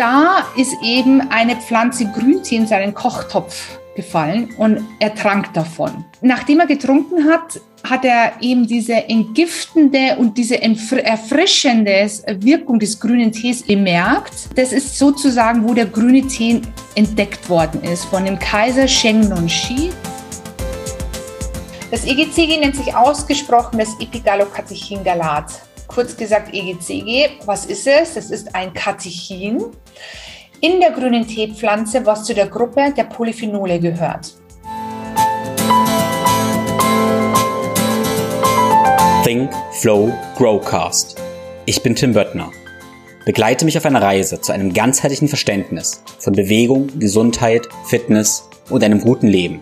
da ist eben eine Pflanze Grüntee in seinen Kochtopf gefallen und er trank davon. Nachdem er getrunken hat, hat er eben diese entgiftende und diese erfrischende Wirkung des grünen Tees bemerkt. Das ist sozusagen, wo der grüne Tee entdeckt worden ist von dem Kaiser Sheng Nunxi. Das EGCG nennt sich ausgesprochen das Epigallocatechin-Galat. Kurz gesagt EGCG. Was ist es? Das ist ein Katechin in der grünen Teepflanze, was zu der Gruppe der Polyphenole gehört. Think, Flow, Growcast. Ich bin Tim Böttner. Begleite mich auf einer Reise zu einem ganzheitlichen Verständnis von Bewegung, Gesundheit, Fitness und einem guten Leben.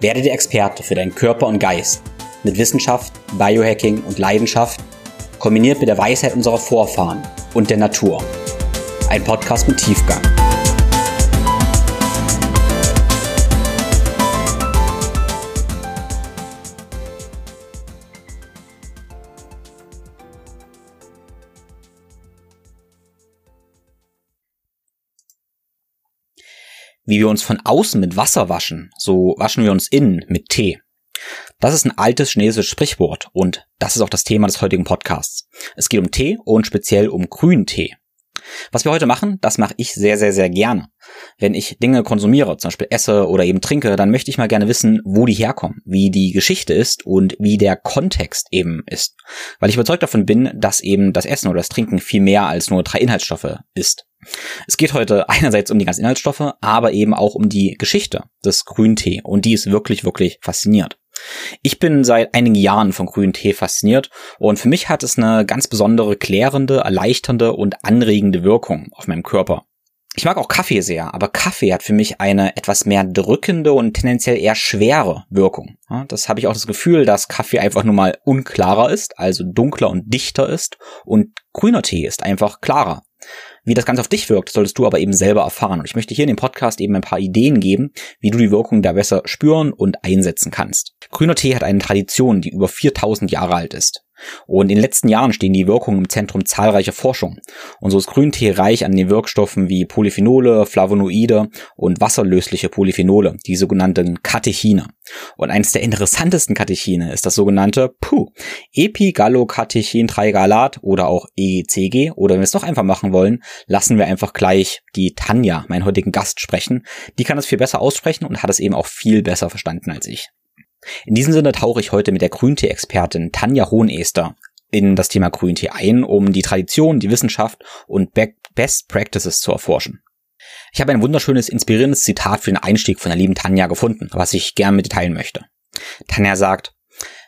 Werde der Experte für deinen Körper und Geist mit Wissenschaft, Biohacking und Leidenschaft, kombiniert mit der Weisheit unserer Vorfahren und der Natur. Ein Podcast mit Tiefgang. Wie wir uns von außen mit Wasser waschen, so waschen wir uns innen mit Tee. Das ist ein altes chinesisches Sprichwort und das ist auch das Thema des heutigen Podcasts. Es geht um Tee und speziell um grünen Tee. Was wir heute machen, das mache ich sehr, sehr, sehr gerne. Wenn ich Dinge konsumiere, zum Beispiel esse oder eben trinke, dann möchte ich mal gerne wissen, wo die herkommen, wie die Geschichte ist und wie der Kontext eben ist. Weil ich überzeugt davon bin, dass eben das Essen oder das Trinken viel mehr als nur drei Inhaltsstoffe ist. Es geht heute einerseits um die ganzen Inhaltsstoffe, aber eben auch um die Geschichte des Grüntee und die ist wirklich, wirklich fasziniert. Ich bin seit einigen Jahren von grünen Tee fasziniert und für mich hat es eine ganz besondere klärende, erleichternde und anregende Wirkung auf meinem Körper. Ich mag auch Kaffee sehr, aber Kaffee hat für mich eine etwas mehr drückende und tendenziell eher schwere Wirkung. das habe ich auch das Gefühl, dass Kaffee einfach nur mal unklarer ist, also dunkler und dichter ist und grüner Tee ist einfach klarer. Wie das Ganze auf dich wirkt, solltest du aber eben selber erfahren. Und ich möchte hier in dem Podcast eben ein paar Ideen geben, wie du die Wirkung da besser spüren und einsetzen kannst. Grüner Tee hat eine Tradition, die über 4000 Jahre alt ist. Und in den letzten Jahren stehen die Wirkungen im Zentrum zahlreicher Forschung. Und so ist Grüntee reich an den Wirkstoffen wie Polyphenole, Flavonoide und wasserlösliche Polyphenole, die sogenannten Katechine. Und eines der interessantesten Katechine ist das sogenannte PU, Epigallocatechin-Trigalat oder auch EGCG. Oder wenn wir es doch einfach machen wollen, lassen wir einfach gleich die Tanja, meinen heutigen Gast, sprechen. Die kann es viel besser aussprechen und hat es eben auch viel besser verstanden als ich. In diesem Sinne tauche ich heute mit der Grüntee-Expertin Tanja Hohenester in das Thema Grüntee ein, um die Tradition, die Wissenschaft und Best Practices zu erforschen. Ich habe ein wunderschönes, inspirierendes Zitat für den Einstieg von der lieben Tanja gefunden, was ich gern mit dir teilen möchte. Tanja sagt,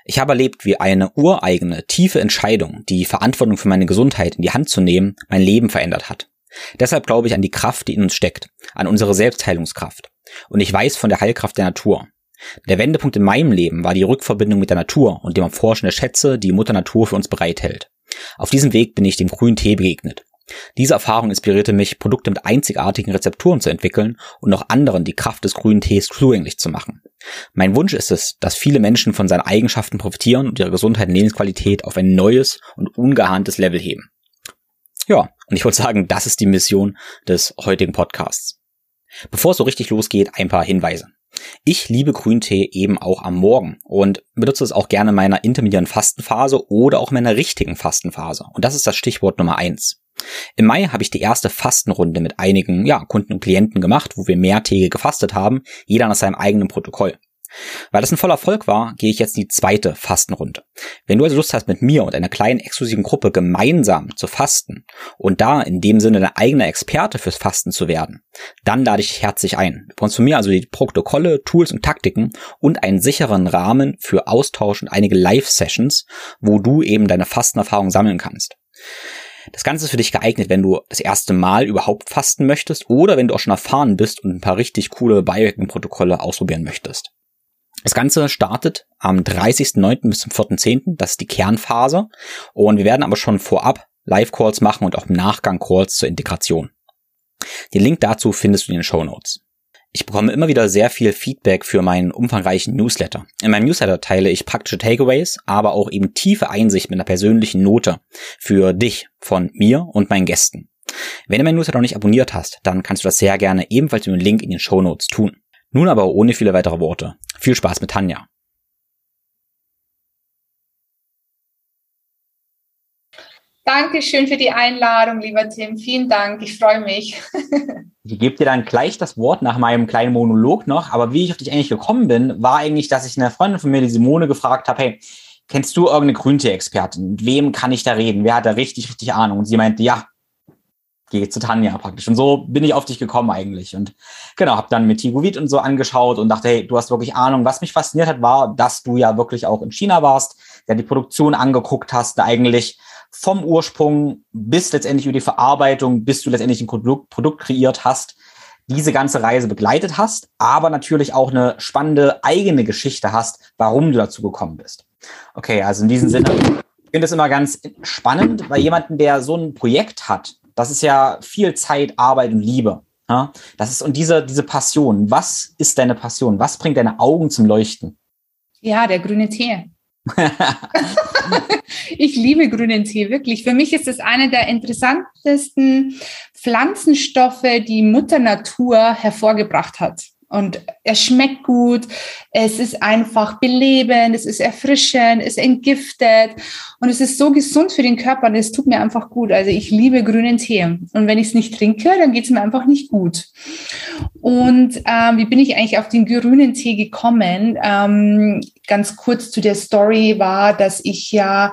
ich habe erlebt, wie eine ureigene, tiefe Entscheidung, die Verantwortung für meine Gesundheit in die Hand zu nehmen, mein Leben verändert hat. Deshalb glaube ich an die Kraft, die in uns steckt, an unsere Selbstheilungskraft. Und ich weiß von der Heilkraft der Natur. Der Wendepunkt in meinem Leben war die Rückverbindung mit der Natur und dem Erforschen der Schätze, die Mutter Natur für uns bereithält. Auf diesem Weg bin ich dem grünen Tee begegnet. Diese Erfahrung inspirierte mich, Produkte mit einzigartigen Rezepturen zu entwickeln und auch anderen die Kraft des grünen Tees zugänglich zu machen. Mein Wunsch ist es, dass viele Menschen von seinen Eigenschaften profitieren und ihre Gesundheit und Lebensqualität auf ein neues und ungeahntes Level heben. Ja, und ich wollte sagen, das ist die Mission des heutigen Podcasts. Bevor es so richtig losgeht, ein paar Hinweise. Ich liebe Grüntee eben auch am Morgen und benutze es auch gerne in meiner intermediären Fastenphase oder auch in meiner richtigen Fastenphase. Und das ist das Stichwort Nummer eins. Im Mai habe ich die erste Fastenrunde mit einigen ja, Kunden und Klienten gemacht, wo wir mehrtägig gefastet haben, jeder nach seinem eigenen Protokoll. Weil das ein voller Erfolg war, gehe ich jetzt in die zweite Fastenrunde. Wenn du also Lust hast, mit mir und einer kleinen exklusiven Gruppe gemeinsam zu fasten und da in dem Sinne dein eigener Experte fürs Fasten zu werden, dann lade ich dich herzlich ein. Du bekommst von mir also die Protokolle, Tools und Taktiken und einen sicheren Rahmen für Austausch und einige Live-Sessions, wo du eben deine Fastenerfahrung sammeln kannst. Das Ganze ist für dich geeignet, wenn du das erste Mal überhaupt fasten möchtest oder wenn du auch schon erfahren bist und ein paar richtig coole Biohacking-Protokolle ausprobieren möchtest. Das Ganze startet am 30.09. bis zum 4.10. Das ist die Kernphase. Und wir werden aber schon vorab Live-Calls machen und auch im Nachgang Calls zur Integration. Den Link dazu findest du in den Show Notes. Ich bekomme immer wieder sehr viel Feedback für meinen umfangreichen Newsletter. In meinem Newsletter teile ich praktische Takeaways, aber auch eben tiefe Einsicht mit einer persönlichen Note für dich, von mir und meinen Gästen. Wenn du meinen Newsletter noch nicht abonniert hast, dann kannst du das sehr gerne ebenfalls über den Link in den Show Notes tun. Nun aber ohne viele weitere Worte. Viel Spaß mit Tanja. Dankeschön für die Einladung, lieber Tim. Vielen Dank. Ich freue mich. ich gebe dir dann gleich das Wort nach meinem kleinen Monolog noch. Aber wie ich auf dich eigentlich gekommen bin, war eigentlich, dass ich eine Freundin von mir, die Simone, gefragt habe, hey, kennst du irgendeine Grüntee-Expertin? Mit wem kann ich da reden? Wer hat da richtig, richtig Ahnung? Und sie meinte, ja, geh zu Tanja praktisch. Und so bin ich auf dich gekommen eigentlich. Und genau, habe dann mit Tiguvit und so angeschaut und dachte, hey, du hast wirklich Ahnung. Was mich fasziniert hat, war, dass du ja wirklich auch in China warst, ja die Produktion angeguckt hast, da eigentlich vom Ursprung bis letztendlich über die Verarbeitung, bis du letztendlich ein Produkt, Produkt kreiert hast, diese ganze Reise begleitet hast, aber natürlich auch eine spannende eigene Geschichte hast, warum du dazu gekommen bist. Okay, also in diesem Sinne, ich finde es immer ganz spannend, weil jemanden, der so ein Projekt hat, das ist ja viel Zeit, Arbeit und Liebe. Ja? Das ist und diese, diese Passion. Was ist deine Passion? Was bringt deine Augen zum Leuchten? Ja, der grüne Tee. ich liebe grünen Tee, wirklich. Für mich ist es einer der interessantesten Pflanzenstoffe, die Mutter Natur hervorgebracht hat. Und es schmeckt gut, es ist einfach belebend, es ist erfrischend, es entgiftet und es ist so gesund für den Körper und es tut mir einfach gut. Also ich liebe grünen Tee und wenn ich es nicht trinke, dann geht es mir einfach nicht gut. Und ähm, wie bin ich eigentlich auf den grünen Tee gekommen? Ähm, ganz kurz zu der Story war, dass ich ja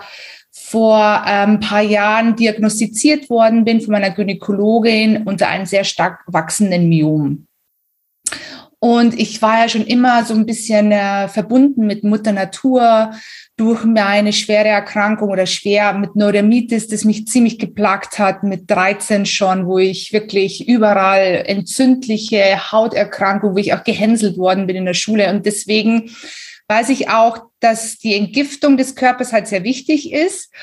vor ein ähm, paar Jahren diagnostiziert worden bin von meiner Gynäkologin unter einem sehr stark wachsenden Myom. Und ich war ja schon immer so ein bisschen äh, verbunden mit Mutter Natur durch meine schwere Erkrankung oder schwer mit Neurodermitis, das mich ziemlich geplagt hat, mit 13 schon, wo ich wirklich überall entzündliche Hauterkrankung, wo ich auch gehänselt worden bin in der Schule. Und deswegen weiß ich auch, dass die Entgiftung des Körpers halt sehr wichtig ist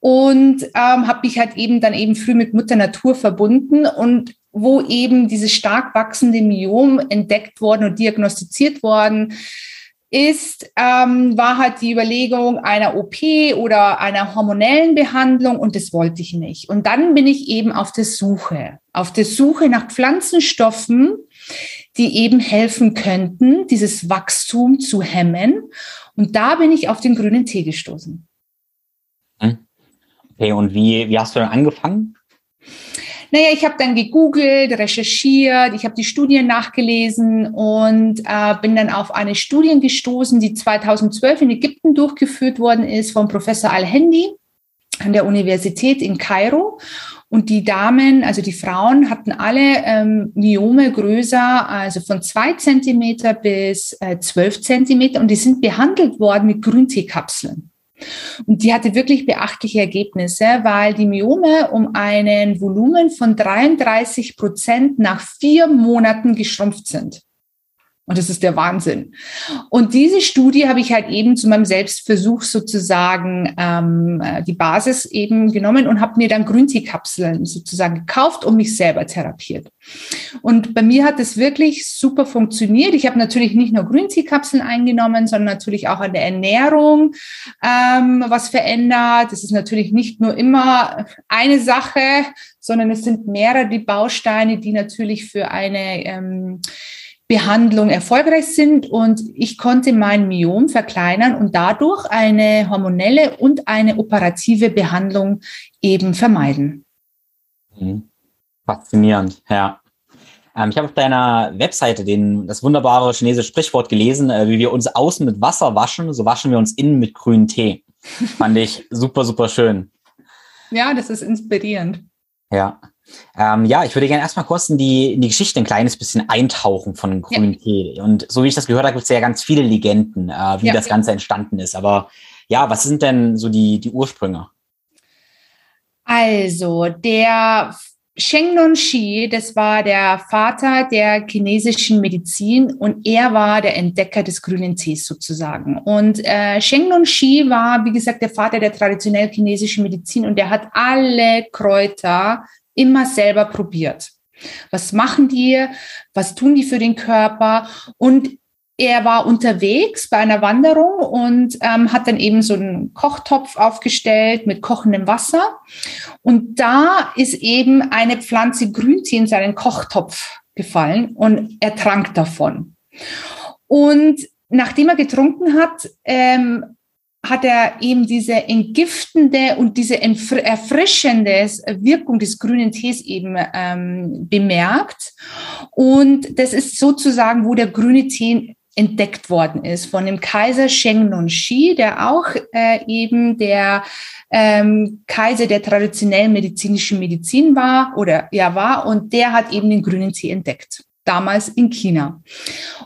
und ähm, habe mich halt eben dann eben früh mit Mutter Natur verbunden und wo eben dieses stark wachsende Myom entdeckt worden und diagnostiziert worden ist, ähm, war halt die Überlegung einer OP oder einer hormonellen Behandlung und das wollte ich nicht. Und dann bin ich eben auf der Suche, auf der Suche nach Pflanzenstoffen, die eben helfen könnten, dieses Wachstum zu hemmen. Und da bin ich auf den grünen Tee gestoßen. Hm. Okay, und wie, wie hast du dann angefangen? Naja, ich habe dann gegoogelt, recherchiert, ich habe die Studien nachgelesen und äh, bin dann auf eine Studie gestoßen, die 2012 in Ägypten durchgeführt worden ist von Professor Al-Hendi an der Universität in Kairo. Und die Damen, also die Frauen, hatten alle ähm, Myome größer, also von zwei Zentimeter bis äh, zwölf Zentimeter. Und die sind behandelt worden mit Grünteekapseln. Und die hatte wirklich beachtliche Ergebnisse, weil die Myome um einen Volumen von 33 Prozent nach vier Monaten geschrumpft sind. Und das ist der Wahnsinn. Und diese Studie habe ich halt eben zu meinem Selbstversuch sozusagen ähm, äh, die Basis eben genommen und habe mir dann Grünteekapseln sozusagen gekauft und mich selber therapiert. Und bei mir hat es wirklich super funktioniert. Ich habe natürlich nicht nur Grünteekapseln eingenommen, sondern natürlich auch an der Ernährung ähm, was verändert. Das ist natürlich nicht nur immer eine Sache, sondern es sind mehrere die Bausteine, die natürlich für eine ähm, Behandlung erfolgreich sind und ich konnte mein Myom verkleinern und dadurch eine hormonelle und eine operative Behandlung eben vermeiden. Mhm. Faszinierend, ja. Ähm, ich habe auf deiner Webseite den, das wunderbare chinesische Sprichwort gelesen, äh, wie wir uns außen mit Wasser waschen, so waschen wir uns innen mit grünem Tee. Fand ich super, super schön. Ja, das ist inspirierend. Ja. Ähm, ja, ich würde gerne erstmal kurz in die, in die Geschichte ein kleines bisschen eintauchen von grünen ja. Tee. Und so wie ich das gehört habe, gibt es ja ganz viele Legenden, äh, wie ja. das Ganze entstanden ist. Aber ja, was sind denn so die, die Ursprünge? Also, der Sheng Non Shi, das war der Vater der chinesischen Medizin und er war der Entdecker des grünen Tees sozusagen. Und äh, Sheng Non Shi war, wie gesagt, der Vater der traditionell chinesischen Medizin und der hat alle Kräuter immer selber probiert. Was machen die? Was tun die für den Körper? Und er war unterwegs bei einer Wanderung und ähm, hat dann eben so einen Kochtopf aufgestellt mit kochendem Wasser. Und da ist eben eine Pflanze Grüntee in seinen Kochtopf gefallen und er trank davon. Und nachdem er getrunken hat, ähm, hat er eben diese entgiftende und diese erfrischende Wirkung des grünen Tees eben ähm, bemerkt. Und das ist sozusagen, wo der grüne Tee entdeckt worden ist von dem Kaiser Sheng Non Shi, der auch äh, eben der ähm, Kaiser der traditionellen medizinischen Medizin war oder ja war und der hat eben den grünen Tee entdeckt damals in China.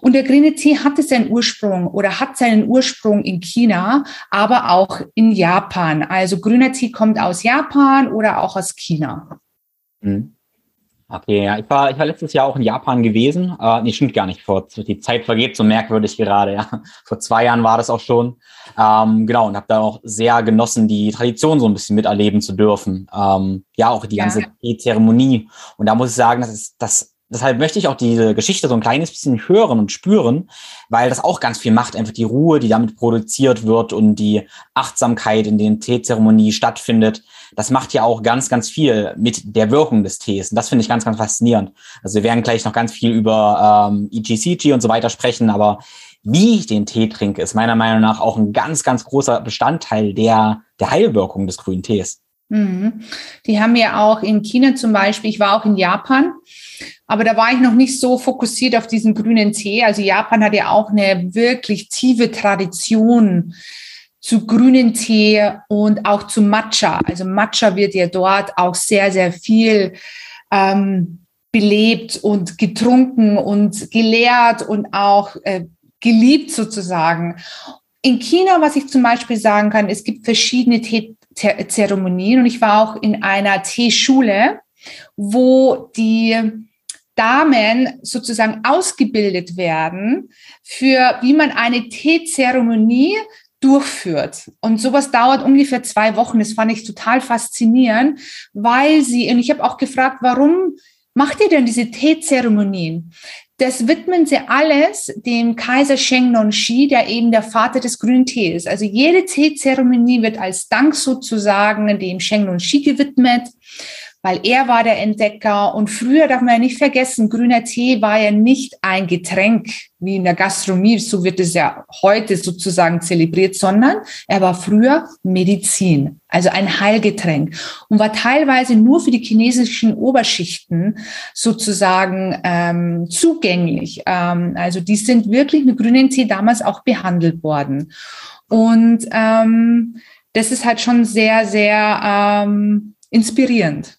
Und der grüne Tee hatte seinen Ursprung oder hat seinen Ursprung in China, aber auch in Japan. Also grüner Tee kommt aus Japan oder auch aus China. Mhm. Okay, ja, ich war, ich war letztes Jahr auch in Japan gewesen. Äh, nee, stimmt gar nicht. Vor, die Zeit vergeht so merkwürdig gerade, ja. Vor zwei Jahren war das auch schon. Ähm, genau, und habe da auch sehr genossen, die Tradition so ein bisschen miterleben zu dürfen. Ähm, ja, auch die ganze ja. Zeremonie. Und da muss ich sagen, das ist, das deshalb möchte ich auch diese Geschichte so ein kleines bisschen hören und spüren, weil das auch ganz viel macht, einfach die Ruhe, die damit produziert wird und die Achtsamkeit, in der Teezeremonie stattfindet. Das macht ja auch ganz, ganz viel mit der Wirkung des Tees. Und das finde ich ganz, ganz faszinierend. Also wir werden gleich noch ganz viel über ähm, EGCG und so weiter sprechen, aber wie ich den Tee trinke, ist meiner Meinung nach auch ein ganz, ganz großer Bestandteil der, der Heilwirkung des grünen Tees. Mhm. Die haben ja auch in China zum Beispiel, ich war auch in Japan, aber da war ich noch nicht so fokussiert auf diesen grünen Tee. Also Japan hat ja auch eine wirklich tiefe Tradition zu grünen Tee und auch zu Matcha. Also Matcha wird ja dort auch sehr, sehr viel ähm, belebt und getrunken und gelehrt und auch äh, geliebt sozusagen. In China, was ich zum Beispiel sagen kann, es gibt verschiedene Teezeremonien und ich war auch in einer Teeschule, wo die Damen sozusagen ausgebildet werden für, wie man eine Teezeremonie durchführt. Und sowas dauert ungefähr zwei Wochen. Das fand ich total faszinierend, weil sie, und ich habe auch gefragt, warum macht ihr denn diese Teezeremonien? Das widmen sie alles dem Kaiser Sheng Non Shi, der eben der Vater des grünen Tees. Also jede Teezeremonie wird als Dank sozusagen dem Sheng Non Shi gewidmet weil er war der Entdecker. Und früher darf man ja nicht vergessen, grüner Tee war ja nicht ein Getränk wie in der Gastronomie, so wird es ja heute sozusagen zelebriert, sondern er war früher Medizin, also ein Heilgetränk und war teilweise nur für die chinesischen Oberschichten sozusagen ähm, zugänglich. Ähm, also die sind wirklich mit grünen Tee damals auch behandelt worden. Und ähm, das ist halt schon sehr, sehr ähm, inspirierend.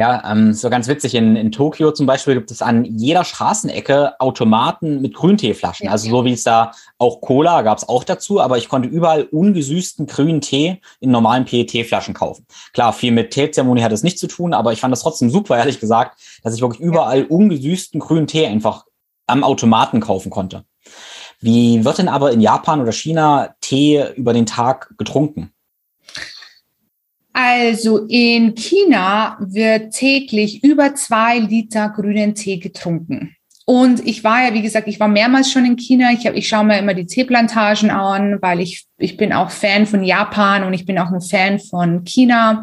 Ja, ähm, so ganz witzig. In, in Tokio zum Beispiel gibt es an jeder Straßenecke Automaten mit Grünteeflaschen. Ja, also so wie es da auch Cola gab es auch dazu, aber ich konnte überall ungesüßten grünen Tee in normalen PET-Flaschen kaufen. Klar, viel mit Teezeremonie hat es nicht zu tun, aber ich fand das trotzdem super, ehrlich gesagt, dass ich wirklich überall ungesüßten grünen Tee einfach am Automaten kaufen konnte. Wie wird denn aber in Japan oder China Tee über den Tag getrunken? Also in China wird täglich über zwei Liter grünen Tee getrunken. Und ich war ja, wie gesagt, ich war mehrmals schon in China. Ich, hab, ich schaue mir immer die Teeplantagen an, weil ich, ich bin auch Fan von Japan und ich bin auch ein Fan von China,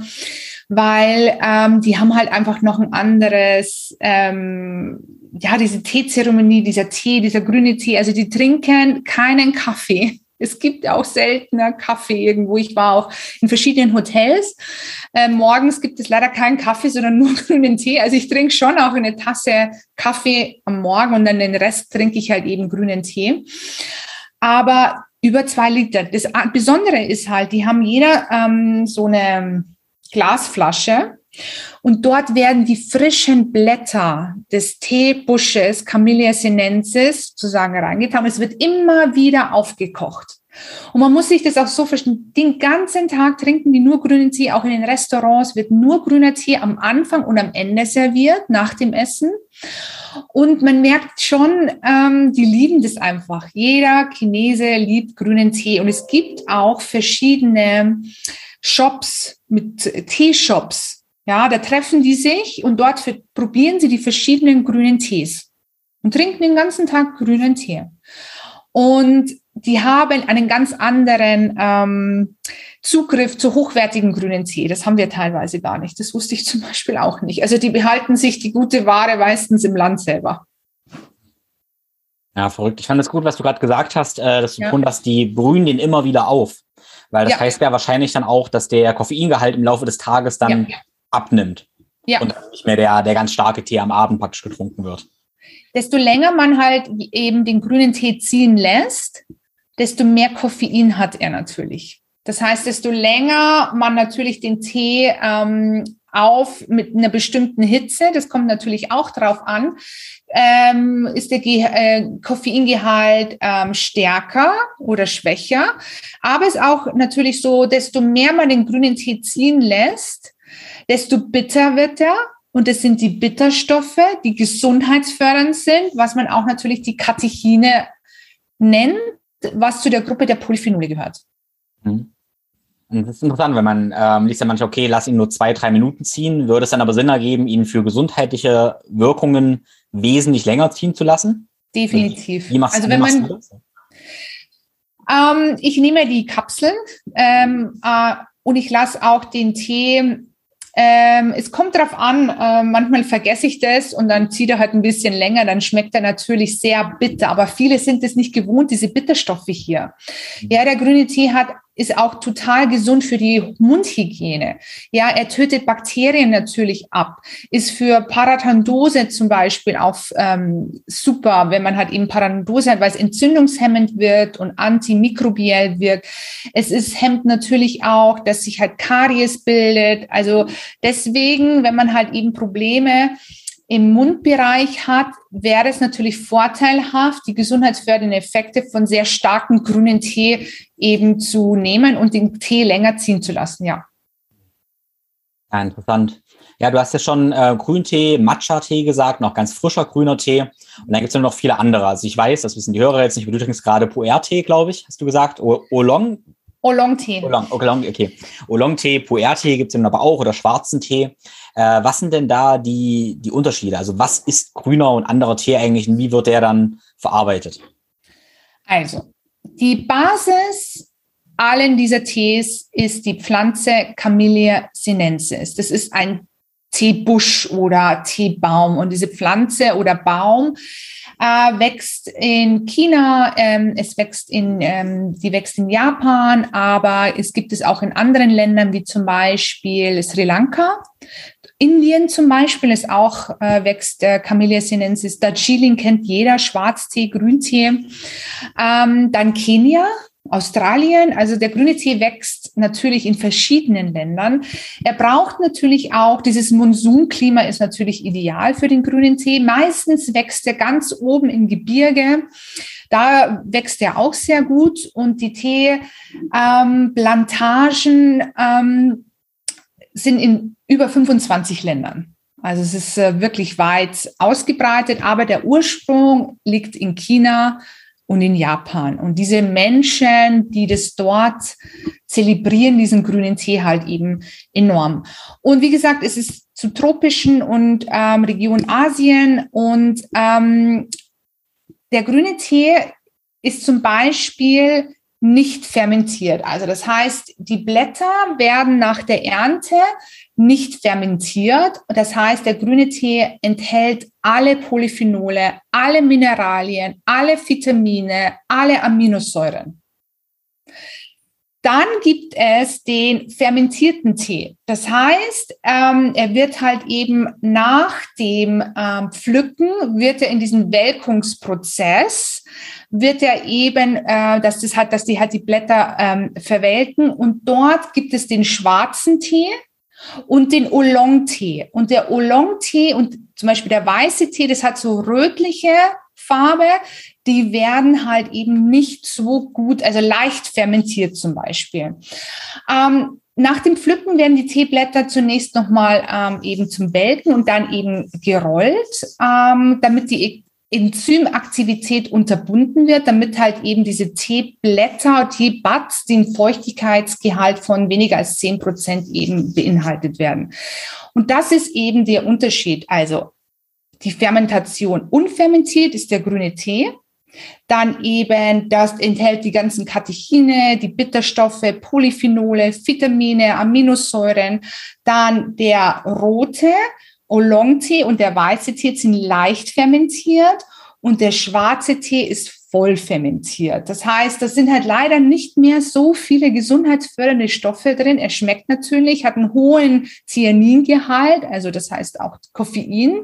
weil ähm, die haben halt einfach noch ein anderes, ähm, ja, diese Teezeremonie, dieser Tee, dieser grüne Tee. Also die trinken keinen Kaffee es gibt auch seltener Kaffee irgendwo. Ich war auch in verschiedenen Hotels. Äh, morgens gibt es leider keinen Kaffee, sondern nur grünen Tee. Also ich trinke schon auch eine Tasse Kaffee am Morgen und dann den Rest trinke ich halt eben grünen Tee. Aber über zwei Liter. Das Besondere ist halt, die haben jeder ähm, so eine Glasflasche und dort werden die frischen Blätter des Teebusches Camellia sinensis sozusagen reingetan. Es wird immer wieder aufgekocht. Und man muss sich das auch so verstehen, den ganzen Tag trinken die nur grünen Tee, auch in den Restaurants wird nur grüner Tee am Anfang und am Ende serviert, nach dem Essen. Und man merkt schon, ähm, die lieben das einfach. Jeder Chinese liebt grünen Tee. Und es gibt auch verschiedene Shops mit Teeshops, ja, da treffen die sich und dort probieren sie die verschiedenen grünen Tees. und trinken den ganzen Tag grünen Tee. Und die haben einen ganz anderen ähm, Zugriff zu hochwertigen grünen Tee. Das haben wir teilweise gar nicht. Das wusste ich zum Beispiel auch nicht. Also die behalten sich die gute Ware meistens im Land selber. Ja, verrückt. Ich fand es gut, was du gerade gesagt hast, äh, dass du ja. dass die brühen den immer wieder auf. Weil das ja. heißt ja wahrscheinlich dann auch, dass der Koffeingehalt im Laufe des Tages dann ja. abnimmt. Ja. Und nicht mehr der, der ganz starke Tee am Abend praktisch getrunken wird. Desto länger man halt eben den grünen Tee ziehen lässt, desto mehr Koffein hat er natürlich. Das heißt, desto länger man natürlich den Tee ähm, auf mit einer bestimmten Hitze, das kommt natürlich auch drauf an, ähm, ist der Ge äh, Koffeingehalt ähm, stärker oder schwächer. Aber es ist auch natürlich so, desto mehr man den grünen Tee ziehen lässt, desto bitter wird er. Und das sind die Bitterstoffe, die gesundheitsfördernd sind, was man auch natürlich die Katechine nennt, was zu der Gruppe der Polyphenole gehört. Mhm. Und das ist interessant, wenn man ähm, liest ja manchmal, okay, lass ihn nur zwei, drei Minuten ziehen, würde es dann aber Sinn ergeben, ihn für gesundheitliche Wirkungen wesentlich länger ziehen zu lassen? Definitiv. Wie machst, also wenn man, das? Ähm, ich nehme die Kapseln ähm, äh, und ich lasse auch den Tee ähm, es kommt darauf an, äh, manchmal vergesse ich das und dann zieht er halt ein bisschen länger, dann schmeckt er natürlich sehr bitter, aber viele sind es nicht gewohnt, diese Bitterstoffe hier. Mhm. Ja, der grüne Tee hat ist auch total gesund für die Mundhygiene. Ja, er tötet Bakterien natürlich ab. Ist für Parathandose zum Beispiel auch ähm, super, wenn man halt eben Parathandose hat, weil es entzündungshemmend wird und antimikrobiell wirkt. Es ist hemmt natürlich auch, dass sich halt Karies bildet. Also deswegen, wenn man halt eben Probleme im Mundbereich hat, wäre es natürlich vorteilhaft, die gesundheitsfördernden Effekte von sehr starken grünen Tee eben zu nehmen und den Tee länger ziehen zu lassen, ja. Ja, interessant. Ja, du hast ja schon äh, Grüntee, Matcha-Tee gesagt, noch ganz frischer grüner Tee. Und dann gibt es noch viele andere. Also ich weiß, das wissen die Hörer jetzt nicht, du trinkst gerade Puer-Tee, glaube ich, hast du gesagt. O Oolong? Oolong-Tee. Oolong, Oolong, okay. Oolong-Tee, Puer-Tee gibt es aber auch oder schwarzen Tee. Äh, was sind denn da die, die Unterschiede? Also was ist grüner und anderer Tee eigentlich und wie wird der dann verarbeitet? Also, die Basis allen dieser Tees ist die Pflanze Camellia sinensis. Das ist ein Teebusch oder Teebaum. Und diese Pflanze oder Baum äh, wächst in China, ähm, es wächst in, ähm, die wächst in Japan, aber es gibt es auch in anderen Ländern wie zum Beispiel Sri Lanka. Indien zum Beispiel ist auch, äh, wächst der Camellia sinensis. Darjeeling kennt jeder, Schwarztee, Grüntee. Ähm, dann Kenia, Australien. Also der grüne Tee wächst natürlich in verschiedenen Ländern. Er braucht natürlich auch, dieses Monsunklima ist natürlich ideal für den grünen Tee. Meistens wächst er ganz oben im Gebirge. Da wächst er auch sehr gut und die Teeplantagen ähm, ähm, sind in über 25 Ländern. Also es ist äh, wirklich weit ausgebreitet, aber der Ursprung liegt in China und in Japan. Und diese Menschen, die das dort zelebrieren, diesen grünen Tee halt eben enorm. Und wie gesagt, es ist zu tropischen und ähm, Region Asien und ähm, der grüne Tee ist zum Beispiel nicht fermentiert. Also das heißt, die Blätter werden nach der Ernte nicht fermentiert. Das heißt, der grüne Tee enthält alle Polyphenole, alle Mineralien, alle Vitamine, alle Aminosäuren. Dann gibt es den fermentierten Tee. Das heißt, ähm, er wird halt eben nach dem ähm, Pflücken, wird er in diesem Welkungsprozess, wird er eben, äh, dass das halt, dass die halt die Blätter ähm, verwelken und dort gibt es den schwarzen Tee und den Oolong-Tee. Und der Oolong-Tee und zum Beispiel der weiße Tee, das hat so rötliche Farbe, die werden halt eben nicht so gut, also leicht fermentiert zum Beispiel. Ähm, nach dem Pflücken werden die Teeblätter zunächst nochmal ähm, eben zum Welken und dann eben gerollt, ähm, damit die Enzymaktivität unterbunden wird, damit halt eben diese Teeblätter, Teebuds, den Feuchtigkeitsgehalt von weniger als zehn Prozent eben beinhaltet werden. Und das ist eben der Unterschied. Also die Fermentation unfermentiert ist der grüne Tee. Dann eben, das enthält die ganzen Katechine, die Bitterstoffe, Polyphenole, Vitamine, Aminosäuren. Dann der rote Oolong-Tee und der weiße Tee sind leicht fermentiert und der schwarze Tee ist voll fermentiert. Das heißt, das sind halt leider nicht mehr so viele gesundheitsfördernde Stoffe drin. Er schmeckt natürlich, hat einen hohen Cyaningehalt, also das heißt auch Koffein.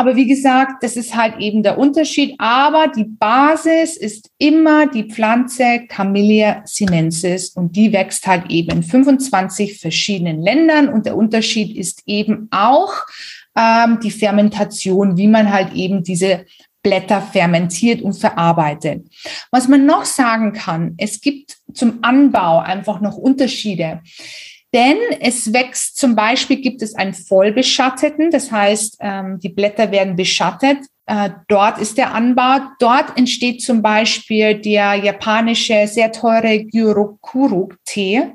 Aber wie gesagt, das ist halt eben der Unterschied. Aber die Basis ist immer die Pflanze Camellia sinensis und die wächst halt eben in 25 verschiedenen Ländern. Und der Unterschied ist eben auch ähm, die Fermentation, wie man halt eben diese Blätter fermentiert und verarbeitet. Was man noch sagen kann, es gibt zum Anbau einfach noch Unterschiede. Denn es wächst zum Beispiel, gibt es einen vollbeschatteten, das heißt, ähm, die Blätter werden beschattet. Äh, dort ist der Anbau. Dort entsteht zum Beispiel der japanische sehr teure Gyurokuru-Tee.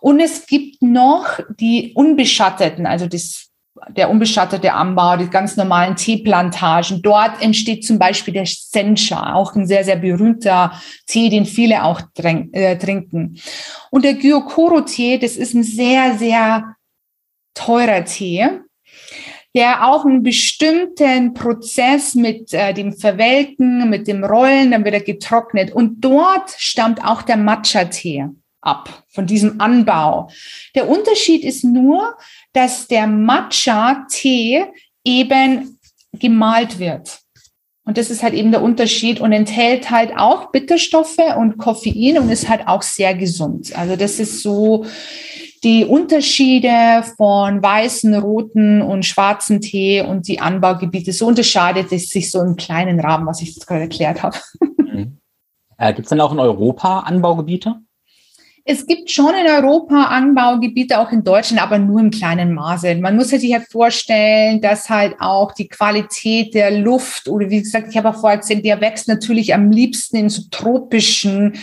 Und es gibt noch die unbeschatteten, also das der unbeschattete Anbau, die ganz normalen Teeplantagen. Dort entsteht zum Beispiel der Sencha, auch ein sehr, sehr berühmter Tee, den viele auch äh, trinken. Und der Gyokoro-Tee, das ist ein sehr, sehr teurer Tee, der auch einen bestimmten Prozess mit äh, dem Verwelken, mit dem Rollen, dann wird er getrocknet. Und dort stammt auch der Matcha-Tee ab, von diesem Anbau. Der Unterschied ist nur, dass der Matcha-Tee eben gemalt wird. Und das ist halt eben der Unterschied und enthält halt auch Bitterstoffe und Koffein und ist halt auch sehr gesund. Also das ist so die Unterschiede von weißen, roten und schwarzen Tee und die Anbaugebiete. So unterscheidet es sich so im kleinen Rahmen, was ich jetzt gerade erklärt habe. Mhm. Äh, Gibt es denn auch in Europa Anbaugebiete? Es gibt schon in Europa Anbaugebiete, auch in Deutschland, aber nur im kleinen Maße. Man muss sich halt vorstellen, dass halt auch die Qualität der Luft oder wie gesagt, ich habe auch vorher erzählt, der wächst natürlich am liebsten in so tropischen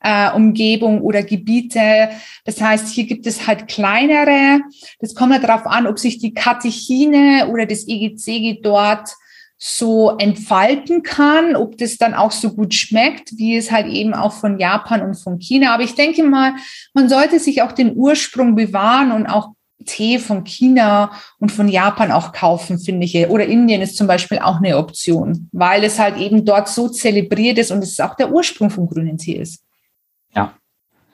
äh, Umgebung oder Gebiete. Das heißt, hier gibt es halt kleinere. Das kommt halt darauf an, ob sich die Katechine oder das EGCG dort so entfalten kann, ob das dann auch so gut schmeckt, wie es halt eben auch von Japan und von China. Aber ich denke mal, man sollte sich auch den Ursprung bewahren und auch Tee von China und von Japan auch kaufen, finde ich. Oder Indien ist zum Beispiel auch eine Option, weil es halt eben dort so zelebriert ist und es auch der Ursprung von grünen Tee ist. Ja.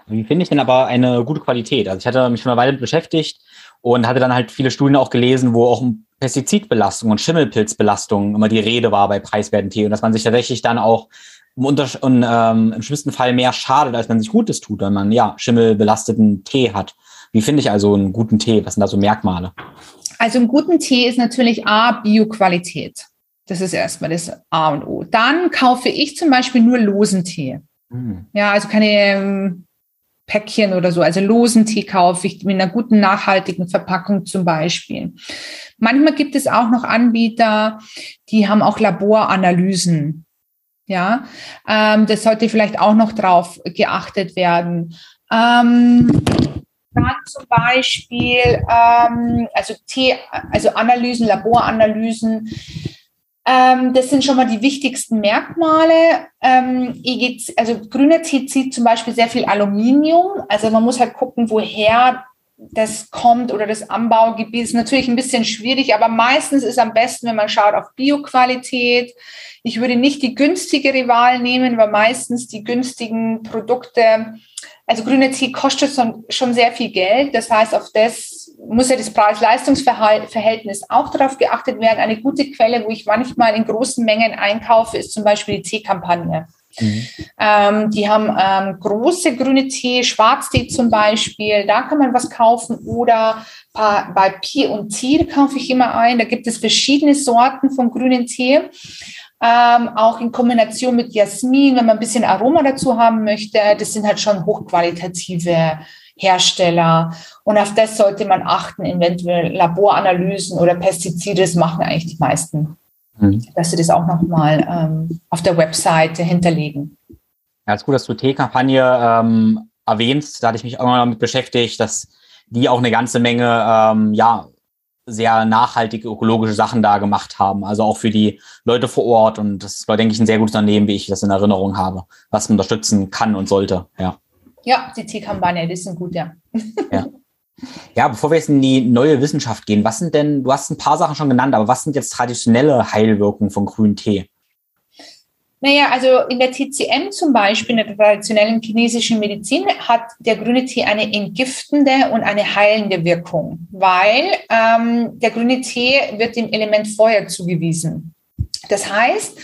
Wie finde ich denn aber eine gute Qualität? Also ich hatte mich schon eine Weile beschäftigt und hatte dann halt viele Studien auch gelesen, wo auch Pestizidbelastung und Schimmelpilzbelastung immer die Rede war bei preiswerten Tee und dass man sich tatsächlich dann auch im, und, ähm, im schlimmsten Fall mehr schadet, als man sich Gutes tut, wenn man ja schimmelbelasteten Tee hat. Wie finde ich also einen guten Tee? Was sind da so Merkmale? Also einen guten Tee ist natürlich A, Bioqualität. Das ist erstmal das A und O. Dann kaufe ich zum Beispiel nur losen Tee. Hm. Ja, also keine ähm, Päckchen oder so, also losen Tee kaufe ich mit einer guten nachhaltigen Verpackung zum Beispiel. Manchmal gibt es auch noch Anbieter, die haben auch Laboranalysen. Ja, ähm, das sollte vielleicht auch noch drauf geachtet werden. Ähm, dann zum Beispiel, ähm, also Tee, also Analysen, Laboranalysen ähm, das sind schon mal die wichtigsten Merkmale. Ähm, EGC, also grüner Tee zieht zum Beispiel sehr viel Aluminium. Also man muss halt gucken, woher das kommt oder das Anbaugebiet ist natürlich ein bisschen schwierig, aber meistens ist am besten, wenn man schaut auf Bioqualität. Ich würde nicht die günstigere Wahl nehmen, weil meistens die günstigen Produkte, also grüner Tee kostet schon sehr viel Geld. Das heißt, auf das muss ja das Preis-Leistungs-Verhältnis auch darauf geachtet werden. Eine gute Quelle, wo ich manchmal in großen Mengen einkaufe, ist zum Beispiel die Teekampagne. Mhm. Ähm, die haben ähm, große grüne Tee, Schwarztee zum Beispiel, da kann man was kaufen oder bei Pier und Tee kaufe ich immer ein. Da gibt es verschiedene Sorten von grünen Tee. Ähm, auch in Kombination mit Jasmin, wenn man ein bisschen Aroma dazu haben möchte. Das sind halt schon hochqualitative Hersteller. Und auf das sollte man achten, eventuell Laboranalysen oder Pestizide, das machen eigentlich die meisten, mhm. dass sie das auch nochmal ähm, auf der Webseite hinterlegen. Ja, ist gut, dass du T-Kampagne ähm, erwähnst. Da hatte ich mich auch mal damit beschäftigt, dass die auch eine ganze Menge, ähm, ja, sehr nachhaltige ökologische Sachen da gemacht haben. Also auch für die Leute vor Ort. Und das war, denke ich, ein sehr gutes Unternehmen, wie ich das in Erinnerung habe, was man unterstützen kann und sollte. Ja, ja die Teekampagne, die sind gut, ja. ja. Ja, bevor wir jetzt in die neue Wissenschaft gehen, was sind denn, du hast ein paar Sachen schon genannt, aber was sind jetzt traditionelle Heilwirkungen von grünen Tee? Naja, also in der TCM zum Beispiel, in der traditionellen chinesischen Medizin, hat der grüne Tee eine entgiftende und eine heilende Wirkung, weil ähm, der grüne Tee wird dem Element Feuer zugewiesen. Das heißt,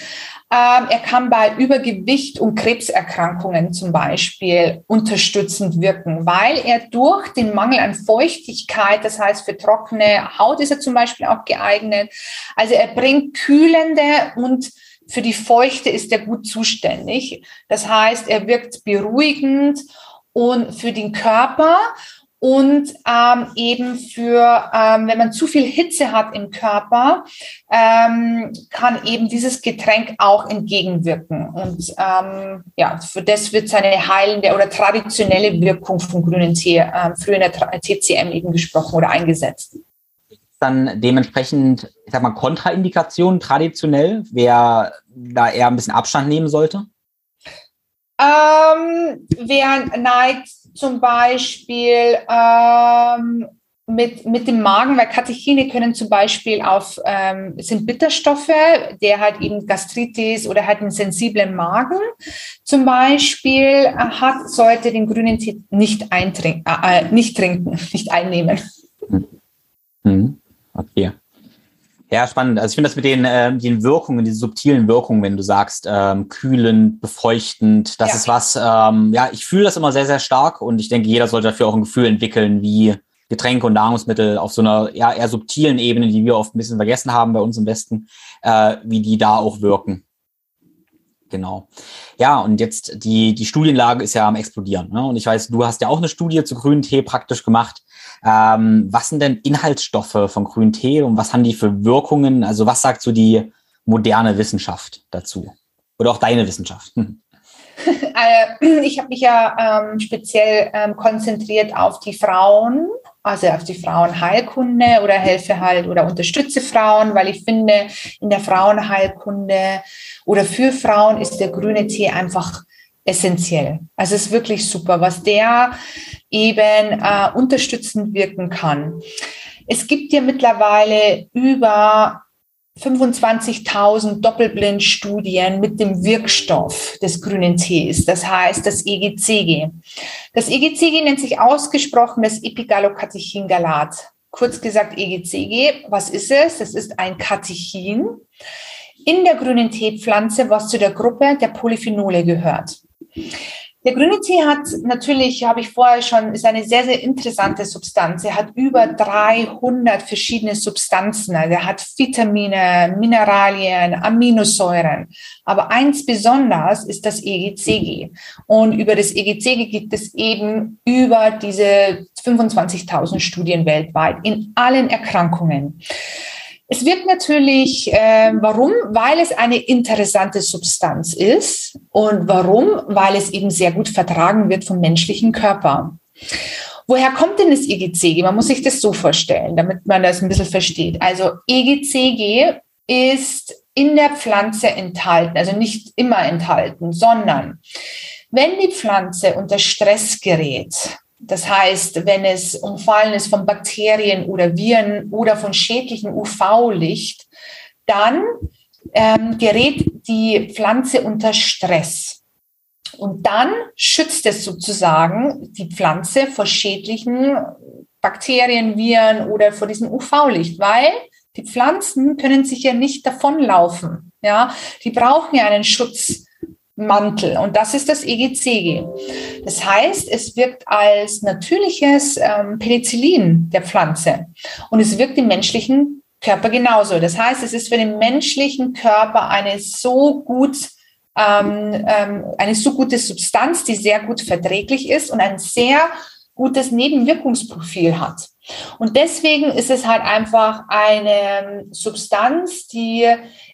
er kann bei Übergewicht und Krebserkrankungen zum Beispiel unterstützend wirken, weil er durch den Mangel an Feuchtigkeit, das heißt für trockene Haut ist er zum Beispiel auch geeignet, also er bringt kühlende und für die Feuchte ist er gut zuständig. Das heißt, er wirkt beruhigend und für den Körper und ähm, eben für, ähm, wenn man zu viel Hitze hat im Körper, ähm, kann eben dieses Getränk auch entgegenwirken. Und ähm, ja, für das wird seine heilende oder traditionelle Wirkung von grünen Tee ähm, früher in der TCM eben gesprochen oder eingesetzt dann dementsprechend, ich sag mal, Kontraindikationen traditionell, wer da eher ein bisschen Abstand nehmen sollte? Ähm, wer neigt zum Beispiel ähm, mit, mit dem Magen, weil Katechine können zum Beispiel auf, ähm, sind Bitterstoffe, der hat eben Gastritis oder hat einen sensiblen Magen zum Beispiel hat, sollte den grünen Tee nicht, eintrinken, äh, äh, nicht trinken, nicht einnehmen. Mhm. Okay. Ja, spannend. Also ich finde das mit den, äh, den Wirkungen, diese subtilen Wirkungen, wenn du sagst, ähm, kühlend, befeuchtend, das ja. ist was, ähm, ja, ich fühle das immer sehr, sehr stark und ich denke, jeder sollte dafür auch ein Gefühl entwickeln, wie Getränke und Nahrungsmittel auf so einer ja, eher subtilen Ebene, die wir oft ein bisschen vergessen haben bei uns im Westen, äh, wie die da auch wirken. Genau. Ja, und jetzt die, die Studienlage ist ja am explodieren. Ne? Und ich weiß, du hast ja auch eine Studie zu grünen Tee praktisch gemacht. Ähm, was sind denn Inhaltsstoffe von grünen Tee und was haben die für Wirkungen? Also was sagt so die moderne Wissenschaft dazu? Oder auch deine Wissenschaft? Hm. Ich habe mich ja ähm, speziell ähm, konzentriert auf die Frauen, also auf die Frauenheilkunde oder helfe halt oder unterstütze Frauen, weil ich finde, in der Frauenheilkunde oder für Frauen ist der grüne Tee einfach essentiell. Also es ist wirklich super, was der eben äh, unterstützend wirken kann. Es gibt ja mittlerweile über 25.000 Doppelblindstudien mit dem Wirkstoff des grünen Tees, das heißt das EGCG. Das EGCG nennt sich ausgesprochen das Epigallocatechingalat. Kurz gesagt EGCG, was ist es? Das ist ein Katechin in der grünen Teepflanze, was zu der Gruppe der Polyphenole gehört. Der grüne Tee hat natürlich, habe ich vorher schon, ist eine sehr, sehr interessante Substanz. Er hat über 300 verschiedene Substanzen. Also er hat Vitamine, Mineralien, Aminosäuren. Aber eins besonders ist das EGCG. Und über das EGCG gibt es eben über diese 25.000 Studien weltweit in allen Erkrankungen. Es wird natürlich, äh, warum? Weil es eine interessante Substanz ist und warum? Weil es eben sehr gut vertragen wird vom menschlichen Körper. Woher kommt denn das EGCG? Man muss sich das so vorstellen, damit man das ein bisschen versteht. Also EGCG ist in der Pflanze enthalten, also nicht immer enthalten, sondern wenn die Pflanze unter Stress gerät, das heißt, wenn es umfallen ist von Bakterien oder Viren oder von schädlichem UV-Licht, dann ähm, gerät die Pflanze unter Stress. Und dann schützt es sozusagen die Pflanze vor schädlichen Bakterien, Viren oder vor diesem UV-Licht, weil die Pflanzen können sich ja nicht davonlaufen. Ja, die brauchen ja einen Schutz Mantel und das ist das EGCG. Das heißt, es wirkt als natürliches ähm, Penicillin der Pflanze und es wirkt im menschlichen Körper genauso. Das heißt, es ist für den menschlichen Körper eine so gut ähm, ähm, eine so gute Substanz, die sehr gut verträglich ist und ein sehr gutes Nebenwirkungsprofil hat. Und deswegen ist es halt einfach eine Substanz, die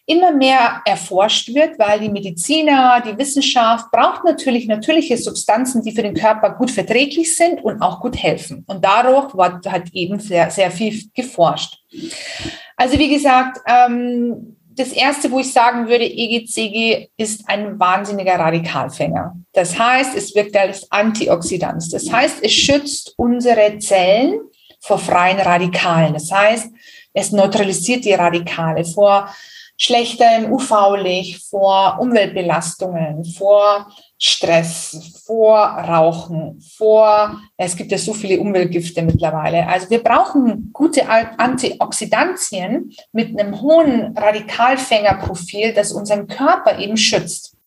immer mehr erforscht wird, weil die Mediziner, die Wissenschaft braucht natürlich natürliche Substanzen, die für den Körper gut verträglich sind und auch gut helfen. Und dadurch wird halt eben sehr, sehr viel geforscht. Also wie gesagt, ähm, das erste, wo ich sagen würde, EGCG ist ein wahnsinniger Radikalfänger. Das heißt, es wirkt als Antioxidant. Das heißt, es schützt unsere Zellen vor freien Radikalen. Das heißt, es neutralisiert die Radikale vor schlechtem UV-Licht, vor Umweltbelastungen, vor Stress, vor Rauchen, vor, es gibt ja so viele Umweltgifte mittlerweile. Also wir brauchen gute Antioxidantien mit einem hohen Radikalfängerprofil, das unseren Körper eben schützt.